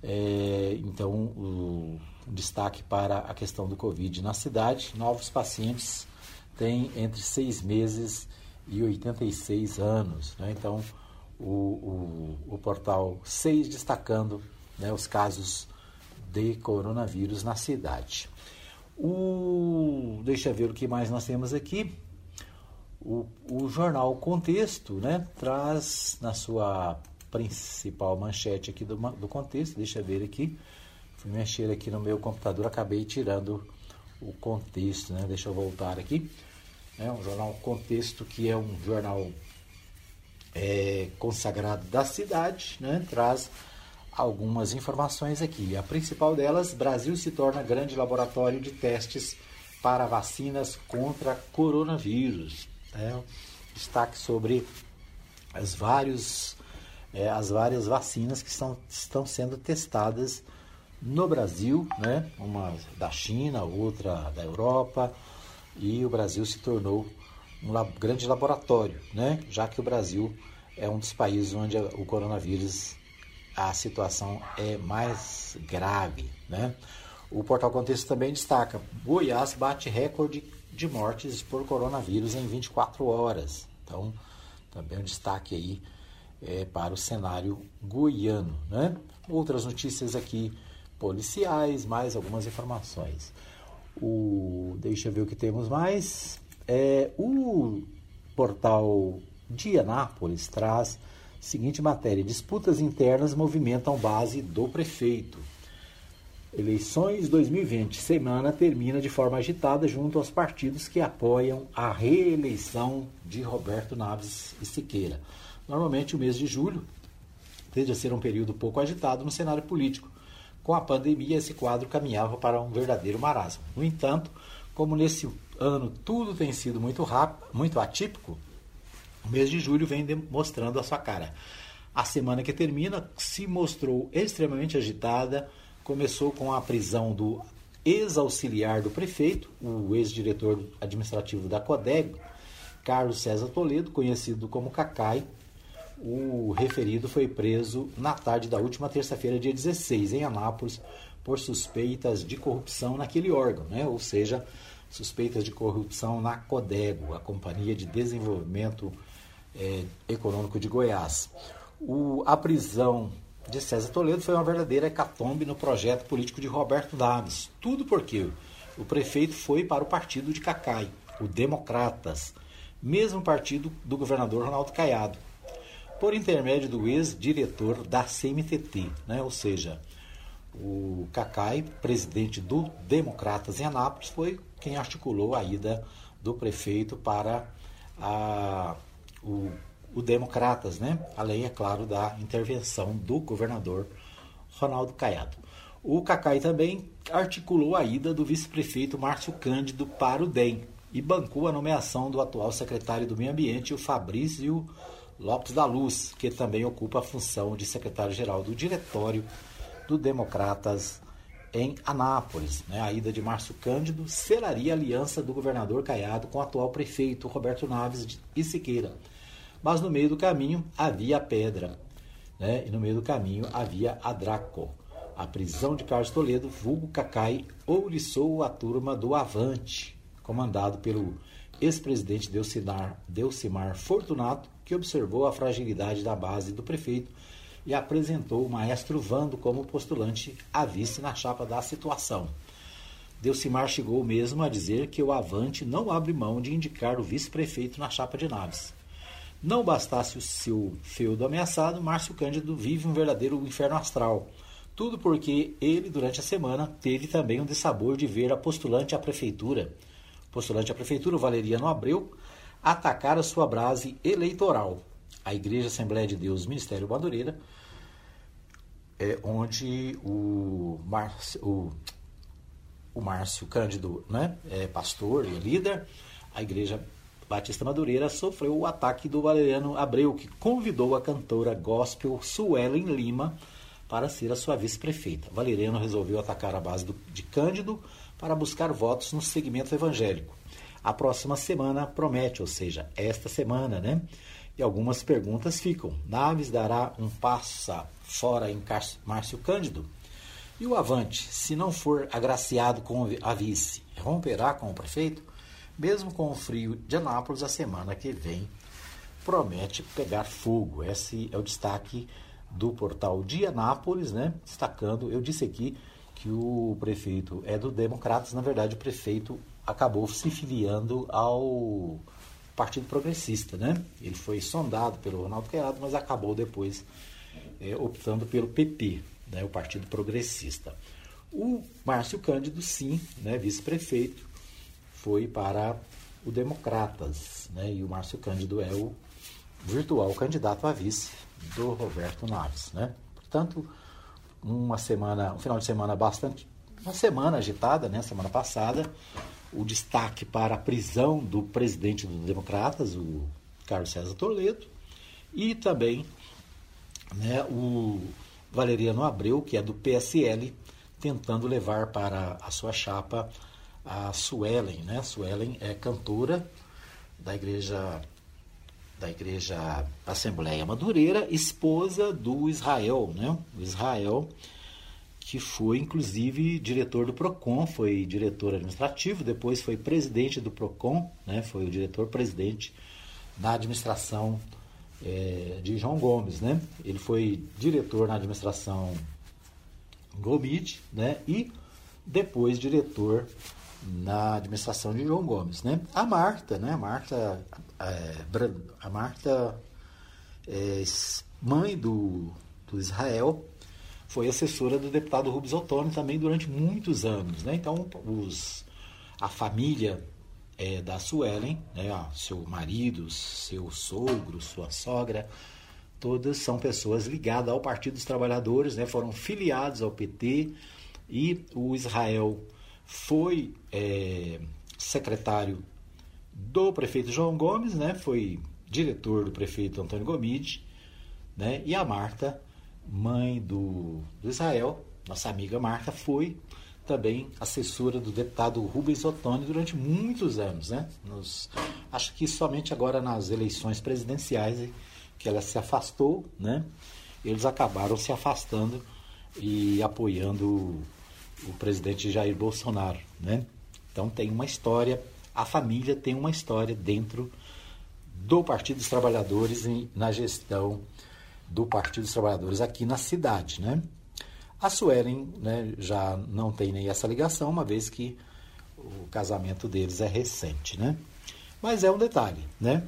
Speaker 2: É, então, o, destaque para a questão do Covid na cidade: novos pacientes têm entre seis meses e 86 anos. Né? Então, o, o, o, portal 6 destacando né, os casos de coronavírus na cidade. O, deixa ver o que mais nós temos aqui. O, o jornal Contexto né, traz na sua principal manchete aqui do, do contexto, deixa eu ver aqui, fui mexer aqui no meu computador, acabei tirando o contexto, né? deixa eu voltar aqui. É um jornal Contexto, que é um jornal é, consagrado da cidade, né? traz algumas informações aqui. A principal delas, Brasil se torna grande laboratório de testes para vacinas contra coronavírus. Né? Destaque sobre as, vários, é, as várias vacinas que estão, estão sendo testadas no Brasil, né? uma da China, outra da Europa, e o Brasil se tornou um grande laboratório, né? já que o Brasil é um dos países onde o coronavírus a situação é mais grave. Né? O Portal Contexto também destaca: Goiás bate recorde de mortes por coronavírus em 24 horas. Então, também um destaque aí é, para o cenário goiano. Né? Outras notícias aqui policiais, mais algumas informações. O, deixa eu ver o que temos mais. É, o portal de Anápolis traz seguinte matéria: disputas internas movimentam base do prefeito. Eleições 2020. Semana termina de forma agitada junto aos partidos que apoiam a reeleição de Roberto Naves e Siqueira. Normalmente o mês de julho tende a ser um período pouco agitado no cenário político. Com a pandemia, esse quadro caminhava para um verdadeiro marasmo. No entanto, como nesse ano tudo tem sido muito rápido, muito atípico, o mês de julho vem mostrando a sua cara. A semana que termina se mostrou extremamente agitada. Começou com a prisão do ex-auxiliar do prefeito, o ex-diretor administrativo da CODEG, Carlos César Toledo, conhecido como Cacai. O referido foi preso na tarde da última terça-feira, dia 16, em Anápolis, por suspeitas de corrupção naquele órgão, né? ou seja, suspeitas de corrupção na CODEGO, a Companhia de Desenvolvimento é, Econômico de Goiás. O, a prisão de César Toledo foi uma verdadeira hecatombe no projeto político de Roberto Daves. Tudo porque o prefeito foi para o partido de Cacai, o Democratas, mesmo partido do governador Ronaldo Caiado, por intermédio do ex-diretor da CMTT, né? ou seja, o Cacai, presidente do Democratas em Anápolis, foi quem articulou a ida do prefeito para a o, o Democratas, né? além, é claro, da intervenção do governador Ronaldo Caiado. O Cacai também articulou a ida do vice-prefeito Márcio Cândido para o DEM e bancou a nomeação do atual secretário do Meio Ambiente, o Fabrício Lopes da Luz, que também ocupa a função de secretário-geral do Diretório do Democratas em Anápolis. Né? A ida de Márcio Cândido selaria a aliança do governador Caiado com o atual prefeito Roberto Naves e Siqueira mas no meio do caminho havia a pedra, né? e no meio do caminho havia a Draco. A prisão de Carlos Toledo, vulgo Cacai, ouriçou a turma do Avante, comandado pelo ex-presidente Delcimar, Delcimar Fortunato, que observou a fragilidade da base do prefeito e apresentou o maestro Vando como postulante a vice na chapa da situação. Delcimar chegou mesmo a dizer que o Avante não abre mão de indicar o vice-prefeito na chapa de Naves. Não bastasse o seu feudo ameaçado, Márcio Cândido vive um verdadeiro inferno astral. Tudo porque ele, durante a semana, teve também um dessabor de ver a postulante à prefeitura, postulante à prefeitura, Valeriano Abreu, atacar a sua base eleitoral. A Igreja Assembleia de Deus Ministério Madureira, é onde o Márcio, o, o Márcio Cândido né, é pastor e líder, a Igreja Batista Madureira sofreu o ataque do Valeriano Abreu, que convidou a cantora gospel Suelen Lima para ser a sua vice-prefeita. Valeriano resolveu atacar a base do, de Cândido para buscar votos no segmento evangélico. A próxima semana promete, ou seja, esta semana, né? E algumas perguntas ficam. Naves dará um passo fora em Márcio Cândido? E o Avante, se não for agraciado com a vice, romperá com o prefeito? Mesmo com o frio de Anápolis, a semana que vem promete pegar fogo. Esse é o destaque do portal de Anápolis, né? Destacando, eu disse aqui que o prefeito é do Democratas, na verdade o prefeito acabou se filiando ao Partido Progressista, né? Ele foi sondado pelo Ronaldo Caiado, mas acabou depois é, optando pelo PP, né, o Partido Progressista. O Márcio Cândido, sim, né, vice-prefeito, foi para o Democratas, né, e o Márcio Cândido é o virtual candidato a vice do Roberto Naves, né? Portanto, uma semana, um final de semana bastante, uma semana agitada, né, semana passada, o destaque para a prisão do presidente dos Democratas, o Carlos César Toledo, e também né, o Valeriano Abreu, que é do PSL, tentando levar para a sua chapa a Suelen. Né? Suelen é cantora da igreja da igreja Assembleia Madureira, esposa do Israel, né? O Israel que foi inclusive diretor do Procon, foi diretor administrativo, depois foi presidente do Procon, né? Foi o diretor-presidente da administração é, de João Gomes, né? Ele foi diretor na administração Gomide, né? E depois diretor na administração de João Gomes, né? A Marta, né? A Marta, é, a Marta, é, mãe do, do Israel, foi assessora do deputado Rubens Ottoni também durante muitos anos, né? Então, os, a família é, da Suelen, né, seu marido, seu sogro, sua sogra, todas são pessoas ligadas ao Partido dos Trabalhadores, né, foram filiados ao PT e o Israel foi é, secretário do prefeito João Gomes, né, foi diretor do prefeito Antônio Gomide, né, e a Marta, mãe do, do Israel, nossa amiga Marta, foi também assessora do deputado Rubens Ottoni durante muitos anos. Né? Nos, acho que somente agora nas eleições presidenciais que ela se afastou, né? eles acabaram se afastando e apoiando o, presidente Jair Bolsonaro. Né? Então tem uma história, a família tem uma história dentro do Partido dos Trabalhadores e na gestão do Partido dos Trabalhadores aqui na cidade. Né? A Suelen né, já não tem nem essa ligação, uma vez que o casamento deles é recente, né? Mas é um detalhe, né?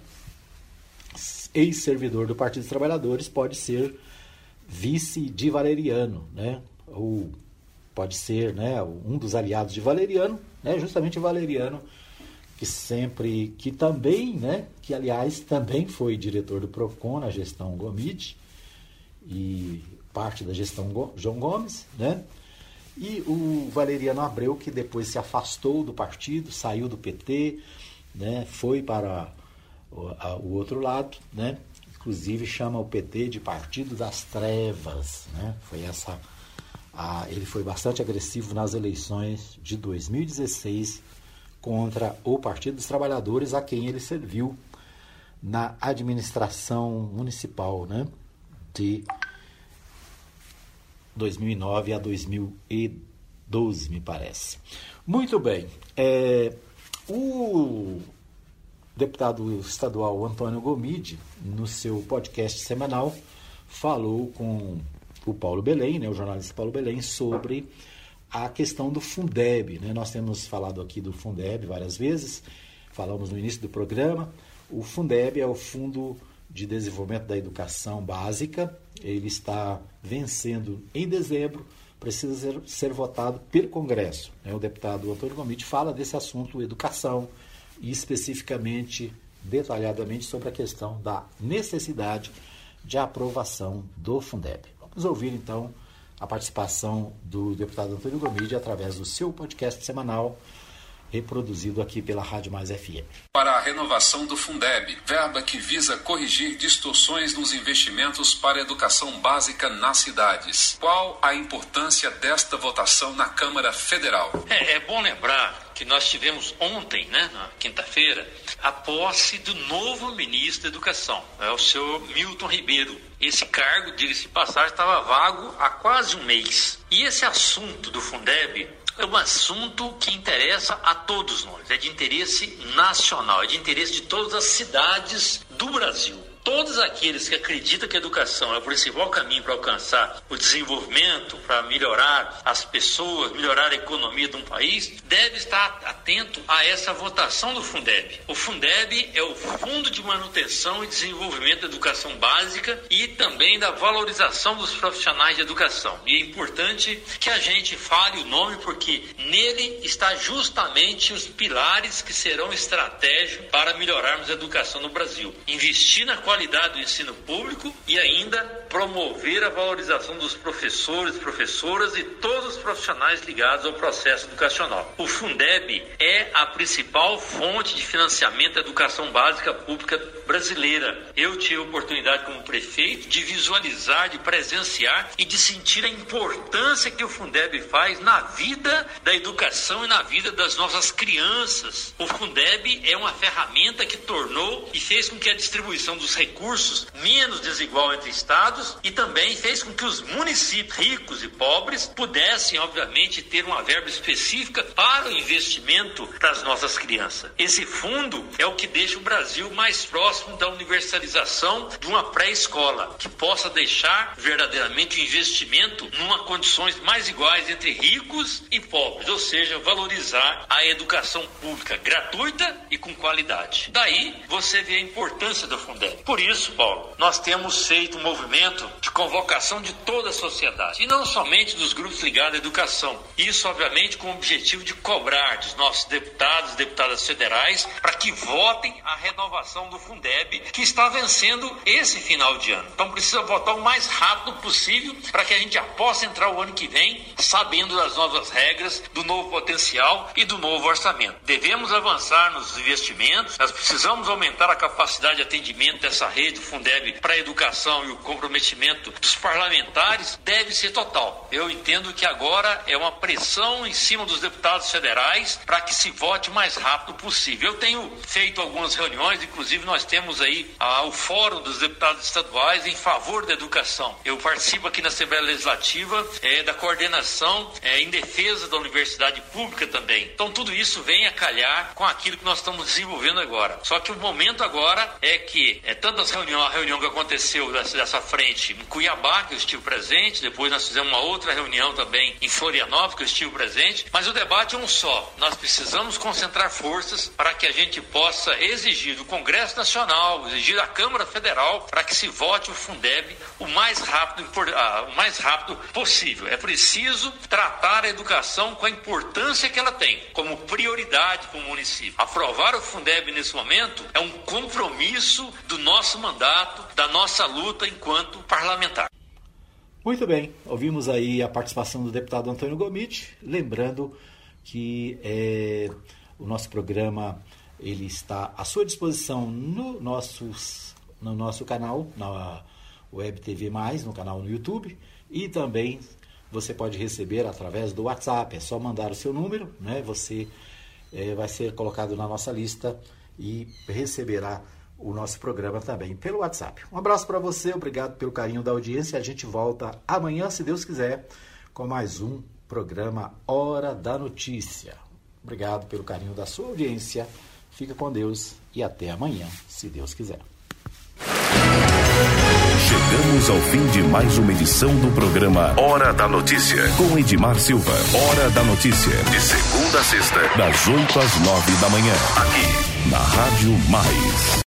Speaker 2: Ex-servidor do Partido dos Trabalhadores pode ser vice de Valeriano, né? Ou pode ser, né, um dos aliados de Valeriano, né? Justamente Valeriano que sempre, que também, né, que aliás também foi diretor do Procon na gestão Gomide e parte da gestão João Gomes, né? E o Valeriano Abreu, que depois se afastou do partido, saiu do PT, né? Foi para o, a, o outro lado, né? Inclusive chama o PT de Partido das Trevas, né? Foi essa a, ele foi bastante agressivo nas eleições de 2016 contra o Partido dos Trabalhadores, a quem ele serviu na administração municipal, né? De 2009 a 2012, me parece. Muito bem. É, o deputado estadual Antônio Gomide, no seu podcast semanal, falou com o Paulo Belém, né, o jornalista Paulo Belém, sobre a questão do Fundeb. Né? Nós temos falado aqui do Fundeb várias vezes, falamos no início do programa. O Fundeb é o Fundo de Desenvolvimento da Educação Básica. Ele está vencendo em dezembro, precisa ser, ser votado pelo Congresso. Né? O deputado Antônio Gomite fala desse assunto, educação, e especificamente, detalhadamente, sobre a questão da necessidade de aprovação do Fundeb. Vamos ouvir então a participação do deputado Antônio Gomide através do seu podcast semanal reproduzido aqui pela Rádio Mais FM.
Speaker 17: Para a renovação do Fundeb, verba que visa corrigir distorções nos investimentos para a educação básica nas cidades. Qual a importância desta votação na Câmara Federal?
Speaker 18: É, é bom lembrar que nós tivemos ontem, né, na quinta-feira, a posse do novo ministro da Educação, é o senhor Milton Ribeiro. Esse cargo, diga-se de passagem, estava vago há quase um mês. E esse assunto do Fundeb é um assunto que interessa a todos nós, é de interesse nacional, é de interesse de todas as cidades do Brasil. Todos aqueles que acreditam que a educação é o principal caminho para alcançar o desenvolvimento, para melhorar as pessoas, melhorar a economia de um país, deve estar atento a essa votação do Fundeb. O Fundeb é o Fundo de Manutenção e Desenvolvimento da Educação Básica e também da valorização dos profissionais de educação. E é importante que a gente fale o nome porque nele está justamente os pilares que serão estratégicos para melhorarmos a educação no Brasil. Investir na qualidade qualidade do ensino público e ainda promover a valorização dos professores, professoras e todos os profissionais ligados ao processo educacional. O Fundeb é a principal fonte de financiamento da educação básica pública brasileira. Eu tive a oportunidade como prefeito de visualizar, de presenciar e de sentir a importância que o Fundeb faz na vida da educação e na vida das nossas crianças. O Fundeb é uma ferramenta que tornou e fez com que a distribuição dos recursos menos desigual entre estados e também fez com que os municípios ricos e pobres pudessem, obviamente, ter uma verba específica para o investimento das nossas crianças. Esse fundo é o que deixa o Brasil mais próximo da universalização de uma pré-escola, que possa deixar verdadeiramente o investimento numa condições mais iguais entre ricos e pobres, ou seja, valorizar a educação pública gratuita e com qualidade. Daí você vê a importância do Fundeb. Por isso, Paulo, nós temos feito um movimento de convocação de toda a sociedade, e não somente dos grupos ligados à educação. Isso, obviamente, com o objetivo de cobrar dos nossos deputados e deputadas federais para que votem a renovação do Fundeb, que está vencendo esse final de ano. Então precisa votar o mais rápido possível para que a gente já possa entrar o ano que vem sabendo das novas regras, do novo potencial e do novo orçamento. Devemos avançar nos investimentos, nós precisamos aumentar a capacidade de atendimento dessa essa rede Fundeb para a educação e o comprometimento dos parlamentares deve ser total. Eu entendo que agora é uma pressão em cima dos deputados federais para que se vote o mais rápido possível. Eu tenho feito algumas reuniões, inclusive nós temos aí ah, o Fórum dos Deputados Estaduais em favor da educação. Eu participo aqui na Assembleia Legislativa é, da coordenação é, em defesa da universidade pública também. Então tudo isso vem a calhar com aquilo que nós estamos desenvolvendo agora. Só que o momento agora é que é, tanto as reunião, a reunião que aconteceu dessa, dessa, frente em Cuiabá, que eu estive presente, depois nós fizemos uma outra reunião também em Florianópolis, que eu estive presente, mas o debate é um só. Nós precisamos concentrar forças para que a gente possa exigir do Congresso Nacional, exigir da Câmara Federal, para que se vote o Fundeb o mais rápido, ah, o mais rápido possível. É preciso tratar a educação com a importância que ela tem, como prioridade para o município. Aprovar o Fundeb nesse momento é um compromisso do nosso nosso mandato, da nossa luta enquanto parlamentar.
Speaker 2: Muito bem, ouvimos aí a participação do deputado Antônio Gomit, lembrando que é, o nosso programa ele está à sua disposição no, nossos, no nosso canal, na Web TV Mais, no canal no YouTube, e também você pode receber através do WhatsApp. É só mandar o seu número, né? Você é, vai ser colocado na nossa lista e receberá o nosso programa também pelo WhatsApp. Um abraço para você, obrigado pelo carinho da audiência. A gente volta amanhã, se Deus quiser, com mais um programa Hora da Notícia. Obrigado pelo carinho da sua audiência. Fica com Deus e até amanhã, se Deus quiser.
Speaker 8: Chegamos ao fim de mais uma edição do programa Hora da Notícia, com Edmar Silva. Hora da Notícia, de segunda a sexta, das 8 às 9 da manhã, aqui na Rádio Mais.